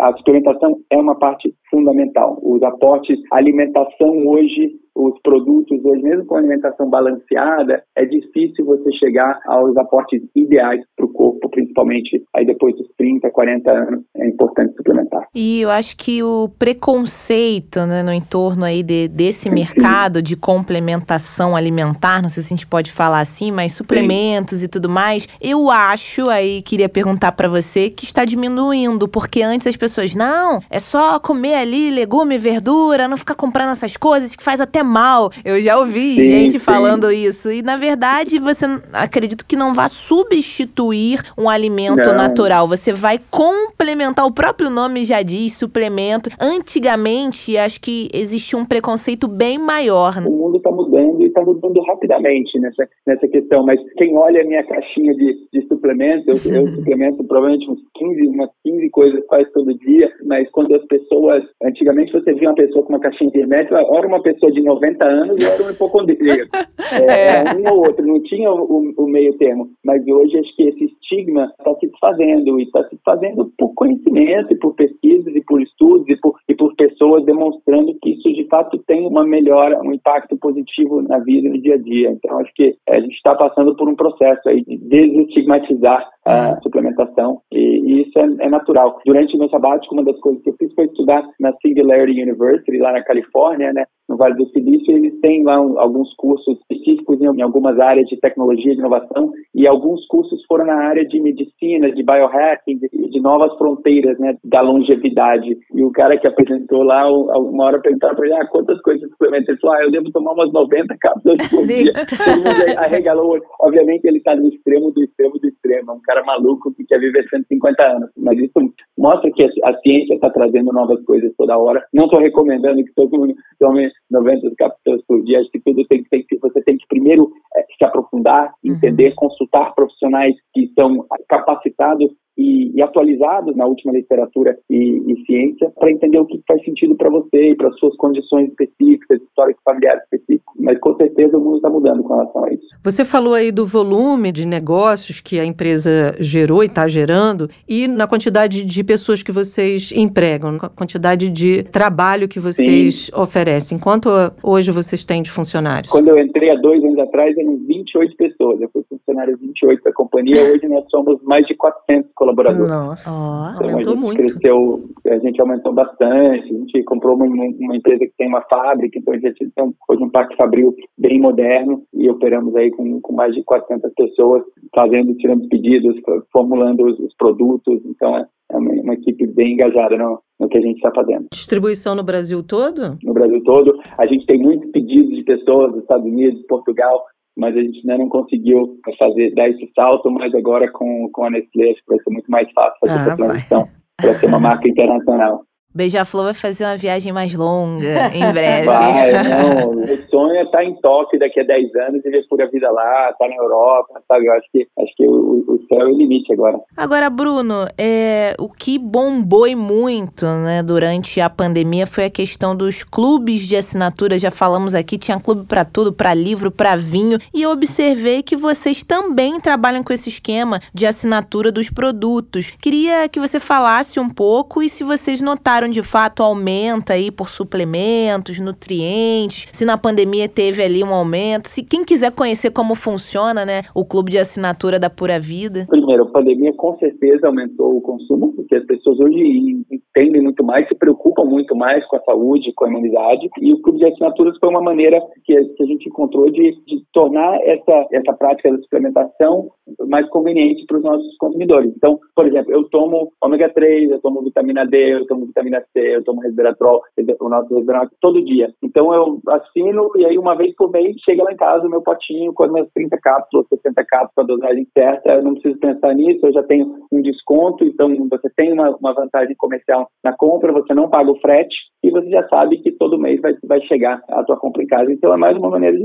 E: a suplementação é uma parte fundamental. Os aportes, a alimentação hoje os produtos hoje, mesmo com alimentação balanceada, é difícil você chegar aos aportes ideais para o corpo, principalmente aí depois dos 30, 40 anos, é importante suplementar.
B: E eu acho que o preconceito né, no entorno aí de, desse mercado de complementação alimentar, não sei se a gente pode falar assim, mas suplementos Sim. e tudo mais, eu acho, aí queria perguntar para você, que está diminuindo, porque antes as pessoas, não, é só comer ali legume, verdura, não ficar comprando essas coisas que faz até mal. Eu já ouvi sim, gente sim. falando isso. E, na verdade, você acredito que não vai substituir um alimento não. natural. Você vai complementar. O próprio nome já diz, suplemento. Antigamente, acho que existia um preconceito bem maior.
E: O mundo está mudando e está mudando rapidamente nessa, nessa questão. Mas quem olha a minha caixinha de, de suplementos, eu, eu suplemento provavelmente uns 15, umas 15 coisas quase todo dia. Mas quando as pessoas. Antigamente, você via uma pessoa com uma caixinha de remédio, ora uma pessoa de 90 anos eu era um hipocondríaco. É, é. Um ou outro, não tinha o, o, meio termo. Mas hoje acho que esse estigma está se desfazendo, e está se desfazendo por conhecimento, e por pesquisas, e por estudos, e por, e por pessoas demonstrando que isso de fato tem uma melhora, um impacto positivo na vida, no dia a dia. Então acho que a gente está passando por um processo aí de desestigmatizar a suplementação, e, e isso é, é, natural. Durante o meu sabático, uma das coisas que eu fiz foi estudar na Singularity University, lá na Califórnia, né, no Vale do Silício, eles têm lá um, alguns cursos específicos em, em, algumas áreas de tecnologia e inovação, e alguns cursos foram na área de medicina, de biohacking, de, de novas fronteiras né, da longevidade. E o cara que apresentou lá, uma hora perguntaram para ele, ah, quantas coisas suplementa? Ele falou, ah, eu devo tomar umas 90 cápsulas por dia. Todo mundo arregalou. Obviamente ele está no extremo do extremo do extremo, é um cara maluco que quer viver 150 anos. Mas isso mostra que a, a ciência está trazendo novas coisas toda hora. Não estou recomendando que todo mundo tome 90 cápsulas por dia. Acho que tudo tem, tem que você tem que primeiro é, se aprofundar, entender, uhum. consultar profissionais que estão capacitados e, e, atualizados na última literatura e, e ciência para entender o que faz sentido para você e para suas condições específicas, históricos familiares específicos. Mas com certeza o mundo está mudando com relação a isso.
A: Você falou aí do volume de negócios que a empresa gerou e está gerando e na quantidade de pessoas que vocês empregam, a quantidade de trabalho que vocês Sim. oferecem. Quanto hoje vocês têm de funcionários?
E: Quando eu entrei há dois anos atrás, eram 28 pessoas. Eu fui funcionário 28 da companhia. Hoje nós somos mais de 400 colaboradores.
A: Nossa, oh,
E: então,
A: aumentou
E: a gente
A: muito.
E: Cresceu, a gente aumentou bastante. A gente comprou uma, uma empresa que tem uma fábrica, então a gente tem hoje um parque fabril bem moderno e operamos aí com, com mais de 400 pessoas, fazendo, tirando pedidos, formulando os, os produtos. Então é, é uma, uma, equipe bem engajada no, no que a gente está fazendo.
A: Distribuição no Brasil todo?
E: No Brasil todo. A gente tem muitos pedidos de pessoas dos Estados Unidos, Portugal, mas a gente ainda não conseguiu fazer dar esse salto, mas agora com, com a Nestlé acho que vai ser muito mais fácil fazer ah, essa transição para ser uma marca internacional.
B: Beija-Flor vai fazer uma viagem mais longa em breve.
E: Vai, não. O sonho é estar em Tóquio daqui a 10 anos e ver pura vida lá, estar na Europa, sabe? Eu acho que, acho que o, o céu é o limite agora.
B: Agora, Bruno, é, o que bombou muito né, durante a pandemia foi a questão dos clubes de assinatura. Já falamos aqui, tinha clube para tudo, para livro, para vinho. E eu observei que vocês também trabalham com esse esquema de assinatura dos produtos. Queria que você falasse um pouco e se vocês notaram de fato aumenta aí por suplementos, nutrientes, se na pandemia teve ali um aumento, se quem quiser conhecer como funciona, né, o clube de assinatura da Pura Vida.
E: Primeiro, a pandemia com certeza aumentou o consumo, porque as pessoas hoje entendem muito mais, se preocupam muito mais com a saúde, com a imunidade, e o clube de assinaturas foi uma maneira que, que a gente encontrou de, de tornar essa, essa prática da suplementação mais conveniente para os nossos consumidores. Então, por exemplo, eu tomo ômega 3, eu tomo vitamina D, eu tomo vitamina vitamina C, eu tomo resveratrol, o nosso resveratrol todo dia. Então eu assino e aí uma vez por mês chega lá em casa o meu potinho com as minhas 30 cápsulas, 60 cápsulas, a dosagem certa. Eu não preciso pensar nisso, eu já tenho um desconto, então você tem uma, uma vantagem comercial na compra, você não paga o frete e você já sabe que todo mês vai, vai chegar a tua compra em casa. Então é mais uma maneira de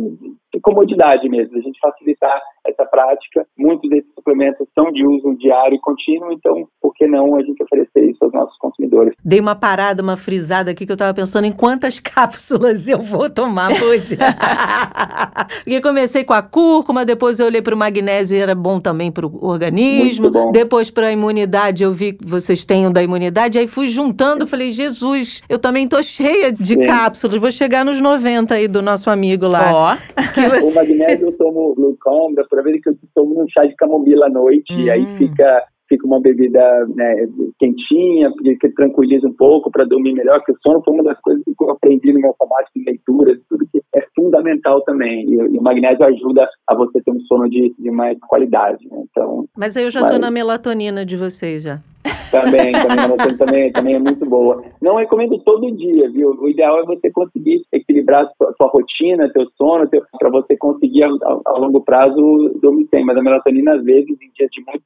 E: comodidade mesmo, a gente facilitar essa prática. Muitos desses suplementos são de uso diário e contínuo, então por que não a gente oferecer isso aos nossos consumidores?
A: Dei uma parada, uma frisada aqui que eu estava pensando em quantas cápsulas eu vou tomar por dia. Porque comecei com a cúrcuma, depois eu olhei para o magnésio e era bom também para o organismo. Depois para a imunidade, eu vi que vocês têm o da imunidade, aí fui juntando, falei, Jesus, eu também tô cheia de Sim. cápsulas, vou chegar nos 90 aí do nosso amigo lá.
E: Ó. Oh. O magnésio eu tomo glucom, para ver que eu tomo um chá de camomila à noite, hum. e aí hum. fica fica uma bebida né, quentinha, que tranquiliza um pouco para dormir melhor, porque o sono foi uma das coisas que eu aprendi no meu automático em leituras, tudo que é fundamental também. E, e, o magnésio ajuda a você ter um sono de, de mais qualidade. Né? Então,
A: mas aí eu já estou na melatonina de vocês já.
E: Também, também, também, também é muito boa. Não recomendo todo dia, viu? O ideal é você conseguir equilibrar a sua, sua rotina, teu sono, para você conseguir ao, ao, longo prazo dormir bem. Mas a melatonina, às vezes, em dias de muito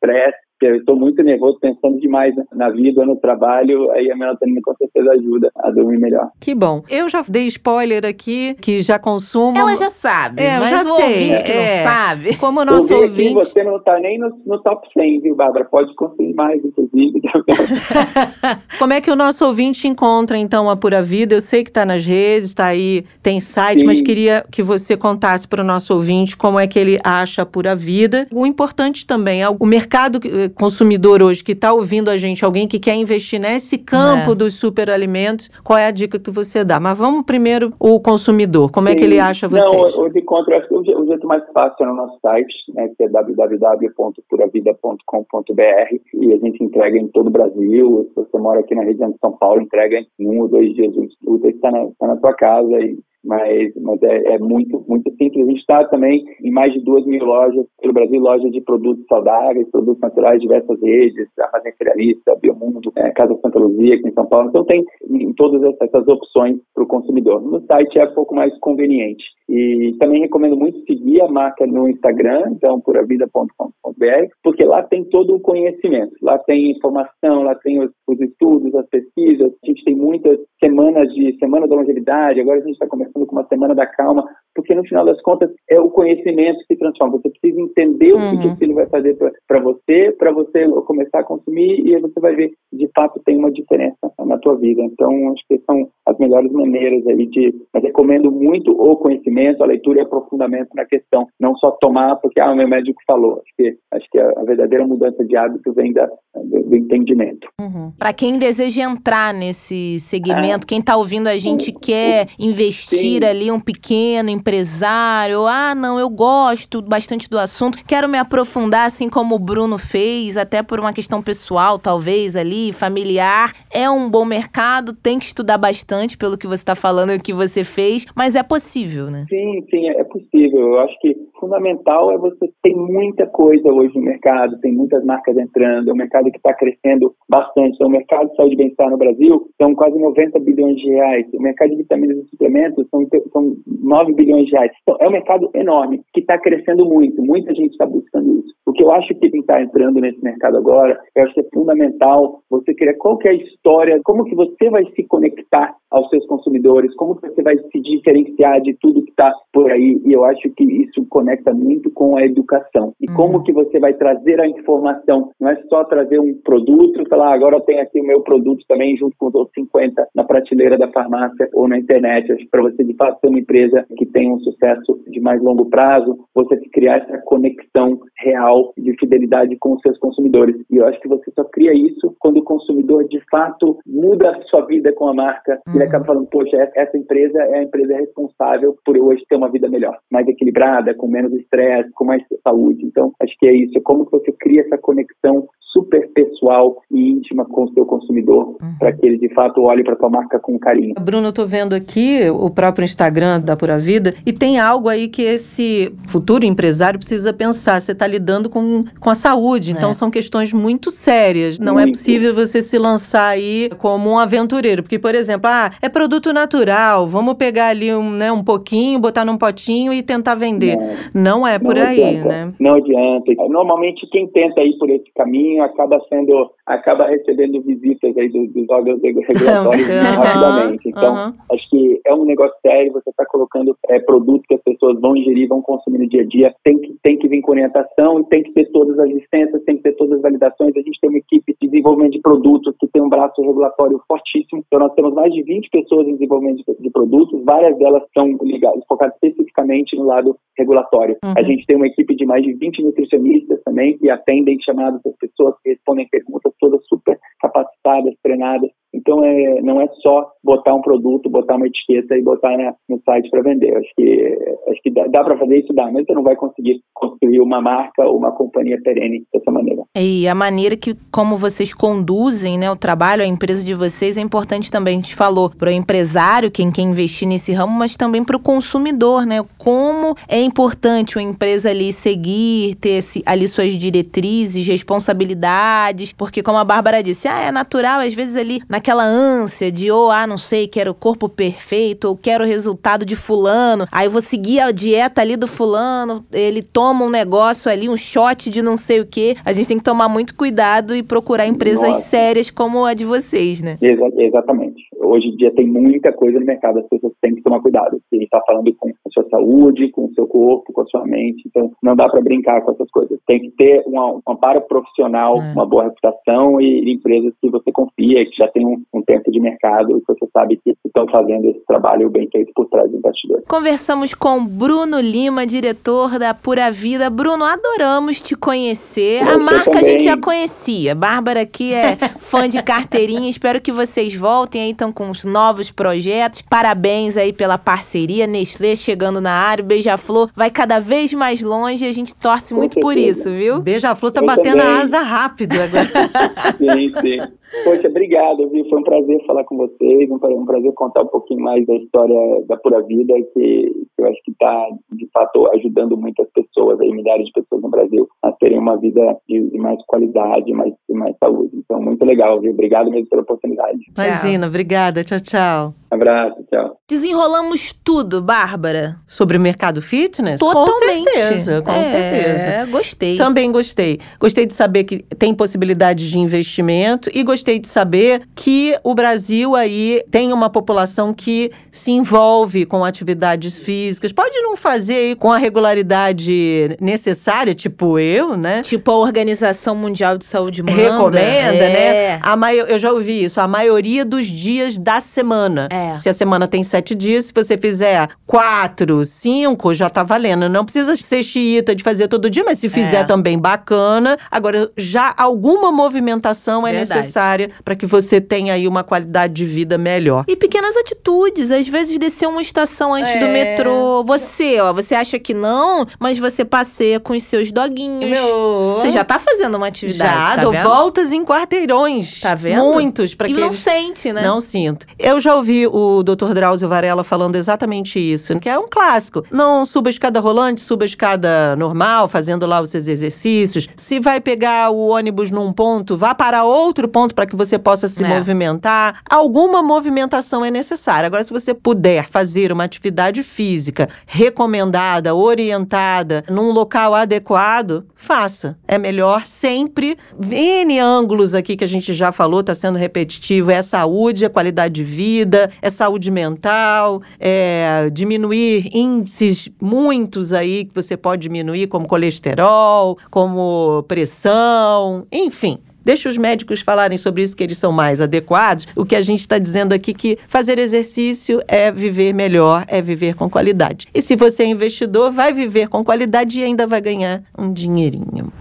E: eu estou muito nervoso, pensando demais na vida, no trabalho, aí a melatonina com certeza ajuda a dormir melhor.
A: Que bom. Eu já dei spoiler aqui, que já consumo.
B: Ela já sabe, é, mas já o sei. ouvinte que é. não sabe.
A: Como o nosso ouvinte.
E: você não está nem no, no, top 100, viu, Bárbara? Pode consumir mais, inclusive.
A: Como é que o nosso ouvinte encontra, então, a Pura Vida? Eu sei que está nas redes, está aí, tem site, Sim. mas queria que você contasse para o nosso ouvinte como é que ele acha a Pura Vida. O importante também é o mercado consumidor hoje que está ouvindo a gente, alguém que quer investir nesse campo é. dos superalimentos, qual é a dica que você dá? Mas vamos primeiro o consumidor, como Sim. é que ele acha vocês?
E: Não, hoje encontro, acho que o jeito mais fácil é no nosso site, né, que é www.puravida.com.br e a gente entrega em todo o Brasil, se você mora aqui na região de São Paulo, entrega em um ou dois dias úteis, está na, tá na tua casa e mas, mas é, é, muito, muito simples. A gente está também em mais de duas mil lojas pelo Brasil, lojas de produtos saudáveis, produtos naturais, diversas redes, Armazém Cerealista, Biomundo, é, Casa Santa Luzia aqui em São Paulo. Então tem em todas essas opções para o consumidor. No site é um pouco mais conveniente. E também recomendo muito seguir a marca no Instagram, então puravida.com.br, porque lá tem todo o conhecimento. Lá tem informação, lá tem os, os estudos, as pesquisas. A gente tem muitas semanas de semana da longevidade, agora a gente está começando com uma semana da calma, porque no final das contas é o conhecimento que transforma. Você precisa entender uhum. o que, uhum. que ele vai fazer para você, para você começar a consumir e você vai ver de fato tem uma diferença na tua vida. Então acho que são as melhores maneiras aí de. Mas recomendo muito o conhecimento, a leitura e aprofundamento na questão, não só tomar porque ah, o meu médico falou. Acho que acho que a, verdadeira mudança de hábito vem da, do, entendimento.
B: Uhum. Para quem deseja entrar nesse segmento, ah, quem está ouvindo a gente quer investir sim. ali um pequeno empresário, ah, não, eu gosto bastante do assunto, quero me aprofundar assim como o Bruno fez, até por uma questão pessoal, talvez ali, familiar. É um bom mercado, tem que estudar bastante bastante pelo que você está falando e o que você fez, mas é possível, né?
E: Sim, sim, é possível. Eu acho que fundamental é você ter muita coisa hoje no mercado, tem muitas marcas entrando, é um mercado que está crescendo bastante. Então, o mercado de saúde e bem-estar no Brasil são quase 90 bilhões de reais. O mercado de vitaminas e suplementos são, são 9 bilhões de reais. Então, é um mercado enorme, que está crescendo muito. Muita gente está buscando isso. O que eu acho que quem está entrando nesse mercado agora, eu acho que é fundamental você criar qual que é a história, como que você vai se conectar aos seus consumidores, como que você vai se diferenciar de tudo que está por aí. E eu acho que isso conecta muito com a educação. E uhum. como que você vai trazer a informação, não é só trazer um produto e falar, ah, agora eu tenho aqui o meu produto também junto com os outros 50 na prateleira da farmácia ou na internet. Para você de fato ser uma empresa que tem um sucesso de mais longo prazo, você criar essa conexão real de fidelidade com os seus consumidores. E eu acho que você só cria isso quando o consumidor de fato muda a sua vida com a marca. Uhum. Ele acaba falando, poxa, essa empresa é a empresa responsável por eu hoje ter uma vida melhor, mais equilibrada, com menos estresse, com mais saúde. Então, acho que é isso. Como que você cria essa conexão super pessoal e íntima com o seu consumidor, uhum. para que ele de fato olhe para tua marca com carinho.
A: Bruno, eu tô vendo aqui o próprio Instagram da Pura Vida e tem algo aí que esse futuro empresário precisa pensar. Você está lidando com, com a saúde, então é. são questões muito sérias. Não é muito. é possível você se lançar aí como um aventureiro, porque, por exemplo, ah, é produto natural, vamos pegar ali um, né, um pouquinho, botar num potinho e tentar vender. Não, não é por não aí,
E: adianta.
A: né?
E: Não adianta. Normalmente quem tenta ir por esse caminho acaba sendo, acaba recebendo visitas aí dos, dos órgãos regulatórios uhum, rapidamente. Então, uhum. acho que é um negócio sério, você está colocando é, produto que as pessoas vão ingerir, vão consumir no dia a dia, tem que, tem que vir com orientação e tem que ter todas as licenças, tem que ter todas as validações. A gente tem uma equipe de desenvolvimento de produtos que tem um braço regulatório fortíssimo. Então, nós temos mais de 20 pessoas em desenvolvimento de, de produtos, várias delas são ligadas, focadas especificamente no lado regulatório. Uhum. A gente tem uma equipe de mais de 20 nutricionistas também que atendem chamadas das pessoas que respondem perguntas todas super capacitadas, treinadas. Então, é, não é só botar um produto, botar uma etiqueta e botar na, no site para vender. Acho que, acho que dá, dá para fazer isso, dá, mas você não vai conseguir construir uma marca ou uma companhia perene dessa maneira.
B: E a maneira que, como vocês conduzem né, o trabalho, a empresa de vocês, é importante também. A gente falou para o empresário, quem quer investir nesse ramo, mas também para o consumidor, né? Como é importante uma empresa ali seguir, ter esse, ali suas diretrizes, responsabilidades, porque como a Bárbara disse, ah, é natural, às vezes ali na aquela ânsia de, ou, oh, ah, não sei, quero o corpo perfeito, ou quero o resultado de fulano, aí eu vou seguir a dieta ali do fulano, ele toma um negócio ali, um shot de não sei o que. A gente tem que tomar muito cuidado e procurar empresas Nossa. sérias como a de vocês, né?
E: Exa exatamente. Hoje em dia tem muita coisa no mercado, as pessoas têm que tomar cuidado. Você está falando com a sua saúde, com o seu corpo, com a sua mente, então não dá para brincar com essas coisas. Tem que ter uma, um amparo profissional, é. uma boa reputação e empresas que você confia, que já tem um um, tempo de mercado e você sabe que estão fazendo esse trabalho bem feito por trás do bastidor.
B: Conversamos com Bruno Lima, diretor da Pura Vida. Bruno, adoramos te conhecer. a marca também. a gente já conhecia. Bárbara aqui é fã de carteirinha. Espero que vocês voltem aí, estão com os novos projetos. Parabéns aí pela parceria. Nestlé chegando na área. Beija-Flor vai cada vez mais longe. A gente torce com muito certeza. por isso, viu?
A: Beija-Flor tá Eu batendo também. a asa rápido agora.
E: sim, sim. Poxa, obrigado, viu? Foi um prazer falar com vocês, um prazer contar um pouquinho mais da história da Pura Vida, que, eu acho que está, de fato, ajudando muitas pessoas, aí, milhares de pessoas no Brasil, a terem uma vida de, de mais qualidade, mais, de mais saúde. Então, muito legal, viu? Obrigado mesmo pela oportunidade.
A: Imagina, obrigada. Tchau, tchau.
E: Abraço, tchau.
B: Desenrolamos tudo, Bárbara.
A: Sobre o mercado fitness?
B: Totalmente.
A: Com certeza, com
B: é,
A: certeza.
B: Gostei.
A: Também gostei. Gostei de saber que tem possibilidade de investimento e gostei de saber que o Brasil aí tem uma população que se envolve com atividades físicas. Pode não fazer aí com a regularidade necessária, tipo eu, né?
B: Tipo a Organização Mundial de Saúde manda.
A: Recomenda, né? é. né? A maio... Eu já ouvi isso. A maioria dos dias da semana.
B: É.
A: Se a semana tem sete dias, se você fizer quatro, cinco, já tá valendo. Não precisa ser xiita de fazer todo dia, mas se fizer é. também bacana. Agora, já alguma movimentação é Verdade. necessária para que você tenha aí uma qualidade de vida melhor.
B: E pequenas atitudes, às vezes descer uma estação antes é. do metrô. Você, ó, você acha que não, mas você passeia com os seus doguinhos. Meu... Você já tá fazendo uma atividade,
A: Já,
B: tá
A: dou
B: vendo?
A: voltas em quarteirões.
B: Tá vendo?
A: Muitos.
B: Pra e
A: que
B: não sente, né?
A: Não sinto. Eu já ouvi vi o Dr. Drauzio Varela falando exatamente isso, que é um clássico. Não suba a escada rolante, suba a escada normal, fazendo lá os seus exercícios. Se vai pegar o ônibus num ponto, vá para outro ponto para que você possa se
B: É.
A: movimentar. Alguma movimentação é necessária. Agora, se você puder fazer uma atividade física recomendada, orientada, num local adequado, faça. É melhor sempre. N ângulos aqui que a gente já falou, está sendo repetitivo. É saúde, é qualidade de vida, é saúde mental, é diminuir índices muitos aí que você pode diminuir, como colesterol, como pressão, enfim. Deixa os médicos falarem sobre isso, que eles são mais adequados. O que a gente está dizendo aqui que fazer exercício é viver melhor, é viver com qualidade. E se você é investidor, vai viver com qualidade e ainda vai ganhar um dinheirinho.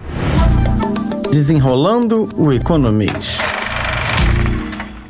C: Desenrolando o economês.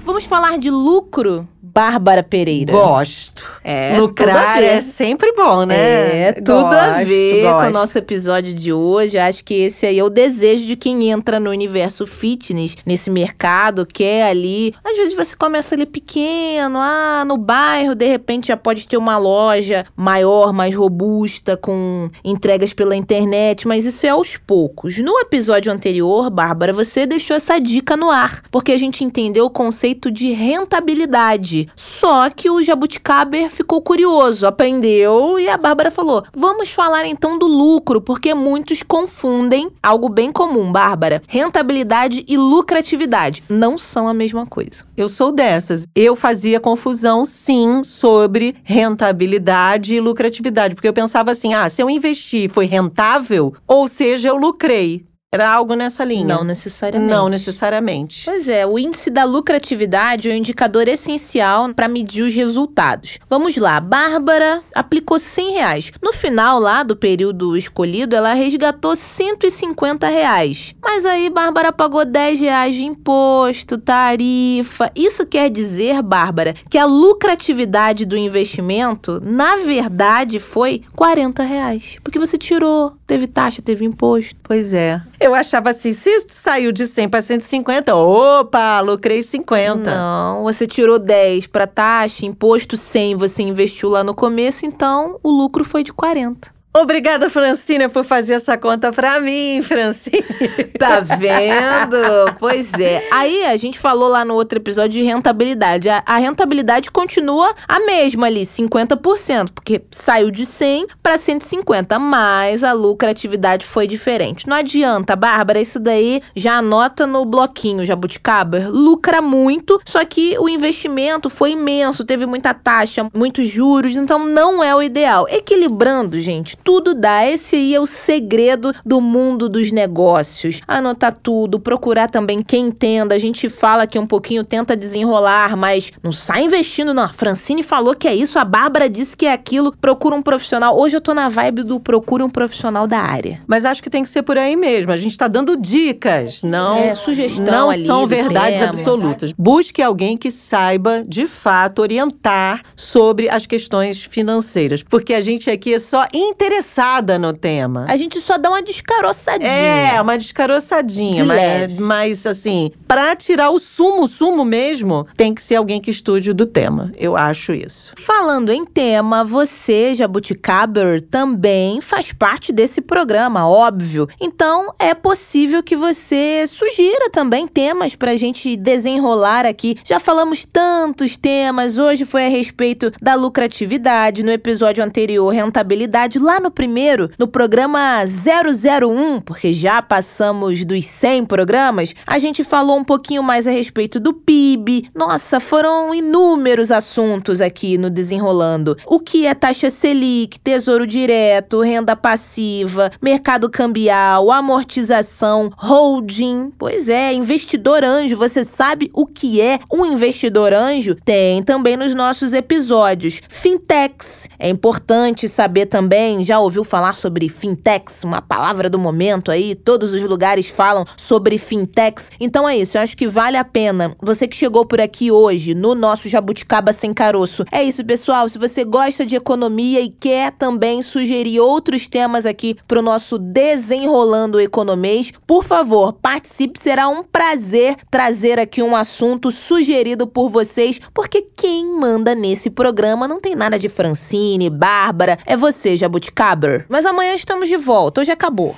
B: Vamos falar de lucro, Bárbara Pereira.
A: Gosto.
B: É, a
A: Lucrar é sempre bom, né?
B: É, tudo a
A: Gosto,
B: ver com o
A: gosto.
B: nosso episódio de hoje. Acho que esse aí é o desejo de quem entra no universo fitness, nesse mercado, quer ali. Às vezes você começa ali pequeno, ah, no bairro, de repente já pode ter uma loja maior, mais robusta, com entregas pela internet, mas isso é aos poucos. No episódio anterior, Bárbara, você deixou essa dica no ar, porque a gente entendeu o conceito de rentabilidade. Só que o Jabuticaber ficou curioso, aprendeu e a Bárbara falou: vamos falar então do lucro, porque muitos confundem algo bem comum, Bárbara. Rentabilidade e lucratividade não são a mesma coisa.
A: Eu sou dessas. Eu fazia confusão, sim, sobre rentabilidade e lucratividade. Porque eu pensava assim: ah, se eu investir foi rentável, ou seja, eu lucrei. Era algo nessa linha.
B: Não necessariamente.
A: Não necessariamente.
B: Pois é, o índice da lucratividade é um indicador essencial para medir os resultados. Vamos lá, Bárbara aplicou 100 reais. No final lá do período escolhido, ela resgatou 150 reais. Mas aí Bárbara pagou 10 reais de imposto, tarifa. Isso quer dizer, Bárbara, que a lucratividade do investimento, na verdade, foi 40 reais. Porque você tirou, teve taxa, teve imposto.
A: Pois é. Eu achava assim: se saiu de 100 para 150, opa, lucrei 50.
B: Não, você tirou 10 para taxa, imposto 100, você investiu lá no começo, então o lucro foi de 40.
A: Obrigada, Francina, por fazer essa conta pra mim, Francine.
B: Tá vendo? pois é. Aí a gente falou lá no outro episódio de rentabilidade. A, a rentabilidade continua a mesma ali, 50%, porque saiu de 100 para 150, mas a lucratividade foi diferente. Não adianta, Bárbara, isso daí já anota no bloquinho Jabuticaba. Lucra muito, só que o investimento foi imenso, teve muita taxa, muitos juros, então não é o ideal. Equilibrando, gente, tudo dá. Esse aí é o segredo do mundo dos negócios. Anotar tudo, procurar também quem entenda. A gente fala aqui um pouquinho, tenta desenrolar, mas não sai investindo, não. A Francine falou que é isso, a Bárbara disse que é aquilo. Procura um profissional. Hoje eu tô na vibe do procure um profissional da área.
A: Mas acho que tem que ser por aí mesmo. A gente tá dando dicas, não.
B: É, sugestão
A: não
B: ali
A: são verdades
B: tema.
A: absolutas. Busque alguém que saiba, de fato, orientar sobre as questões financeiras. Porque a gente aqui é só interessada no tema.
B: A gente só dá uma descaroçadinha.
A: É, uma descaroçadinha.
B: De
A: mas, mas, assim, pra tirar o sumo, o sumo mesmo, tem que ser alguém que estude do tema. Eu acho isso.
B: Falando em tema, você, Jabuticaber, também faz parte desse programa, óbvio. Então, é possível que você sugira também temas pra gente desenrolar aqui. Já falamos tantos temas, hoje foi a respeito da lucratividade, no episódio anterior, rentabilidade, lá no primeiro, no programa 001, porque já passamos dos 100 programas, a gente falou um pouquinho mais a respeito do PIB. Nossa, foram inúmeros assuntos aqui no Desenrolando. O que é taxa Selic, tesouro direto, renda passiva, mercado cambial, amortização, holding. Pois é, investidor anjo. Você sabe o que é um investidor anjo? Tem também nos nossos episódios. Fintechs. É importante saber também, já ouviu falar sobre fintechs, uma palavra do momento aí, todos os lugares falam sobre fintechs. Então é isso, eu acho que vale a pena. Você que chegou por aqui hoje no nosso Jabuticaba Sem Caroço. É isso, pessoal. Se você gosta de economia e quer também sugerir outros temas aqui para o nosso Desenrolando Economês, por favor, participe. Será um prazer trazer aqui um assunto sugerido por vocês, porque quem manda nesse programa não tem nada de Francine, Bárbara, é você, Jabuticaber. Mas amanhã estamos de volta, hoje acabou.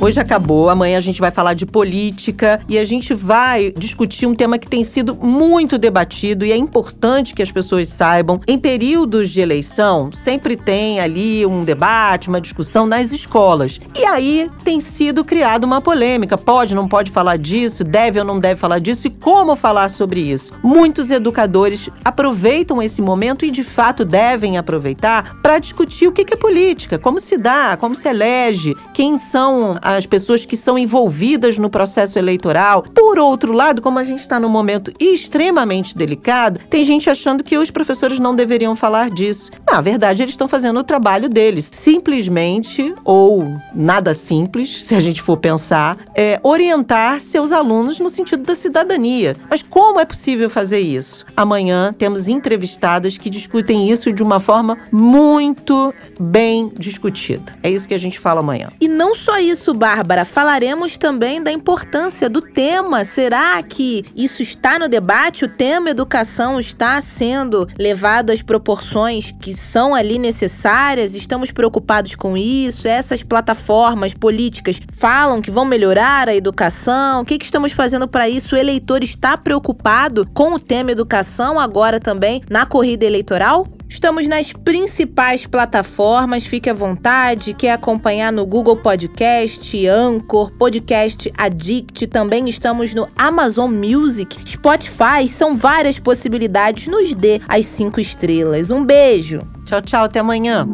A: Hoje acabou, amanhã a gente vai falar de política e a gente vai discutir um tema que tem sido muito debatido e é importante que as pessoas saibam. Em períodos de eleição, sempre tem ali um debate, uma discussão nas escolas. E aí tem sido criada uma polêmica: pode, não pode falar disso, deve ou não deve falar disso e como falar sobre isso. Muitos educadores aproveitam esse momento e de fato devem aproveitar para discutir o que é política, como se dá, como se elege, quem são as pessoas que são envolvidas no processo eleitoral. Por outro lado, como a gente está num momento extremamente delicado, tem gente achando que os professores não deveriam falar disso. Na verdade, eles estão fazendo o trabalho deles. Simplesmente, ou nada simples, se a gente for pensar, é orientar seus alunos no sentido da cidadania. Mas como é possível fazer isso? Amanhã temos entrevistadas que discutem isso de uma forma muito bem discutida. É isso que a gente fala amanhã.
B: E não só isso, Bárbara, falaremos também da importância do tema. Será que isso está no debate? O tema educação está sendo levado às proporções que são ali necessárias? Estamos preocupados com isso? Essas plataformas políticas falam que vão melhorar a educação? O que, que estamos fazendo para isso? O eleitor está preocupado com o tema educação agora também na corrida eleitoral? Estamos nas principais plataformas, fique à vontade. Quer acompanhar no Google Podcast, Anchor, Podcast Addict, também estamos no Amazon Music, Spotify, são várias possibilidades. Nos dê as cinco estrelas. Um beijo.
A: Tchau, tchau, até amanhã.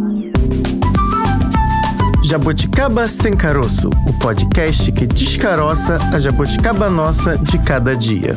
C: Jabuticaba Sem Caroço, o podcast que descaroça a jabuticaba nossa de cada dia.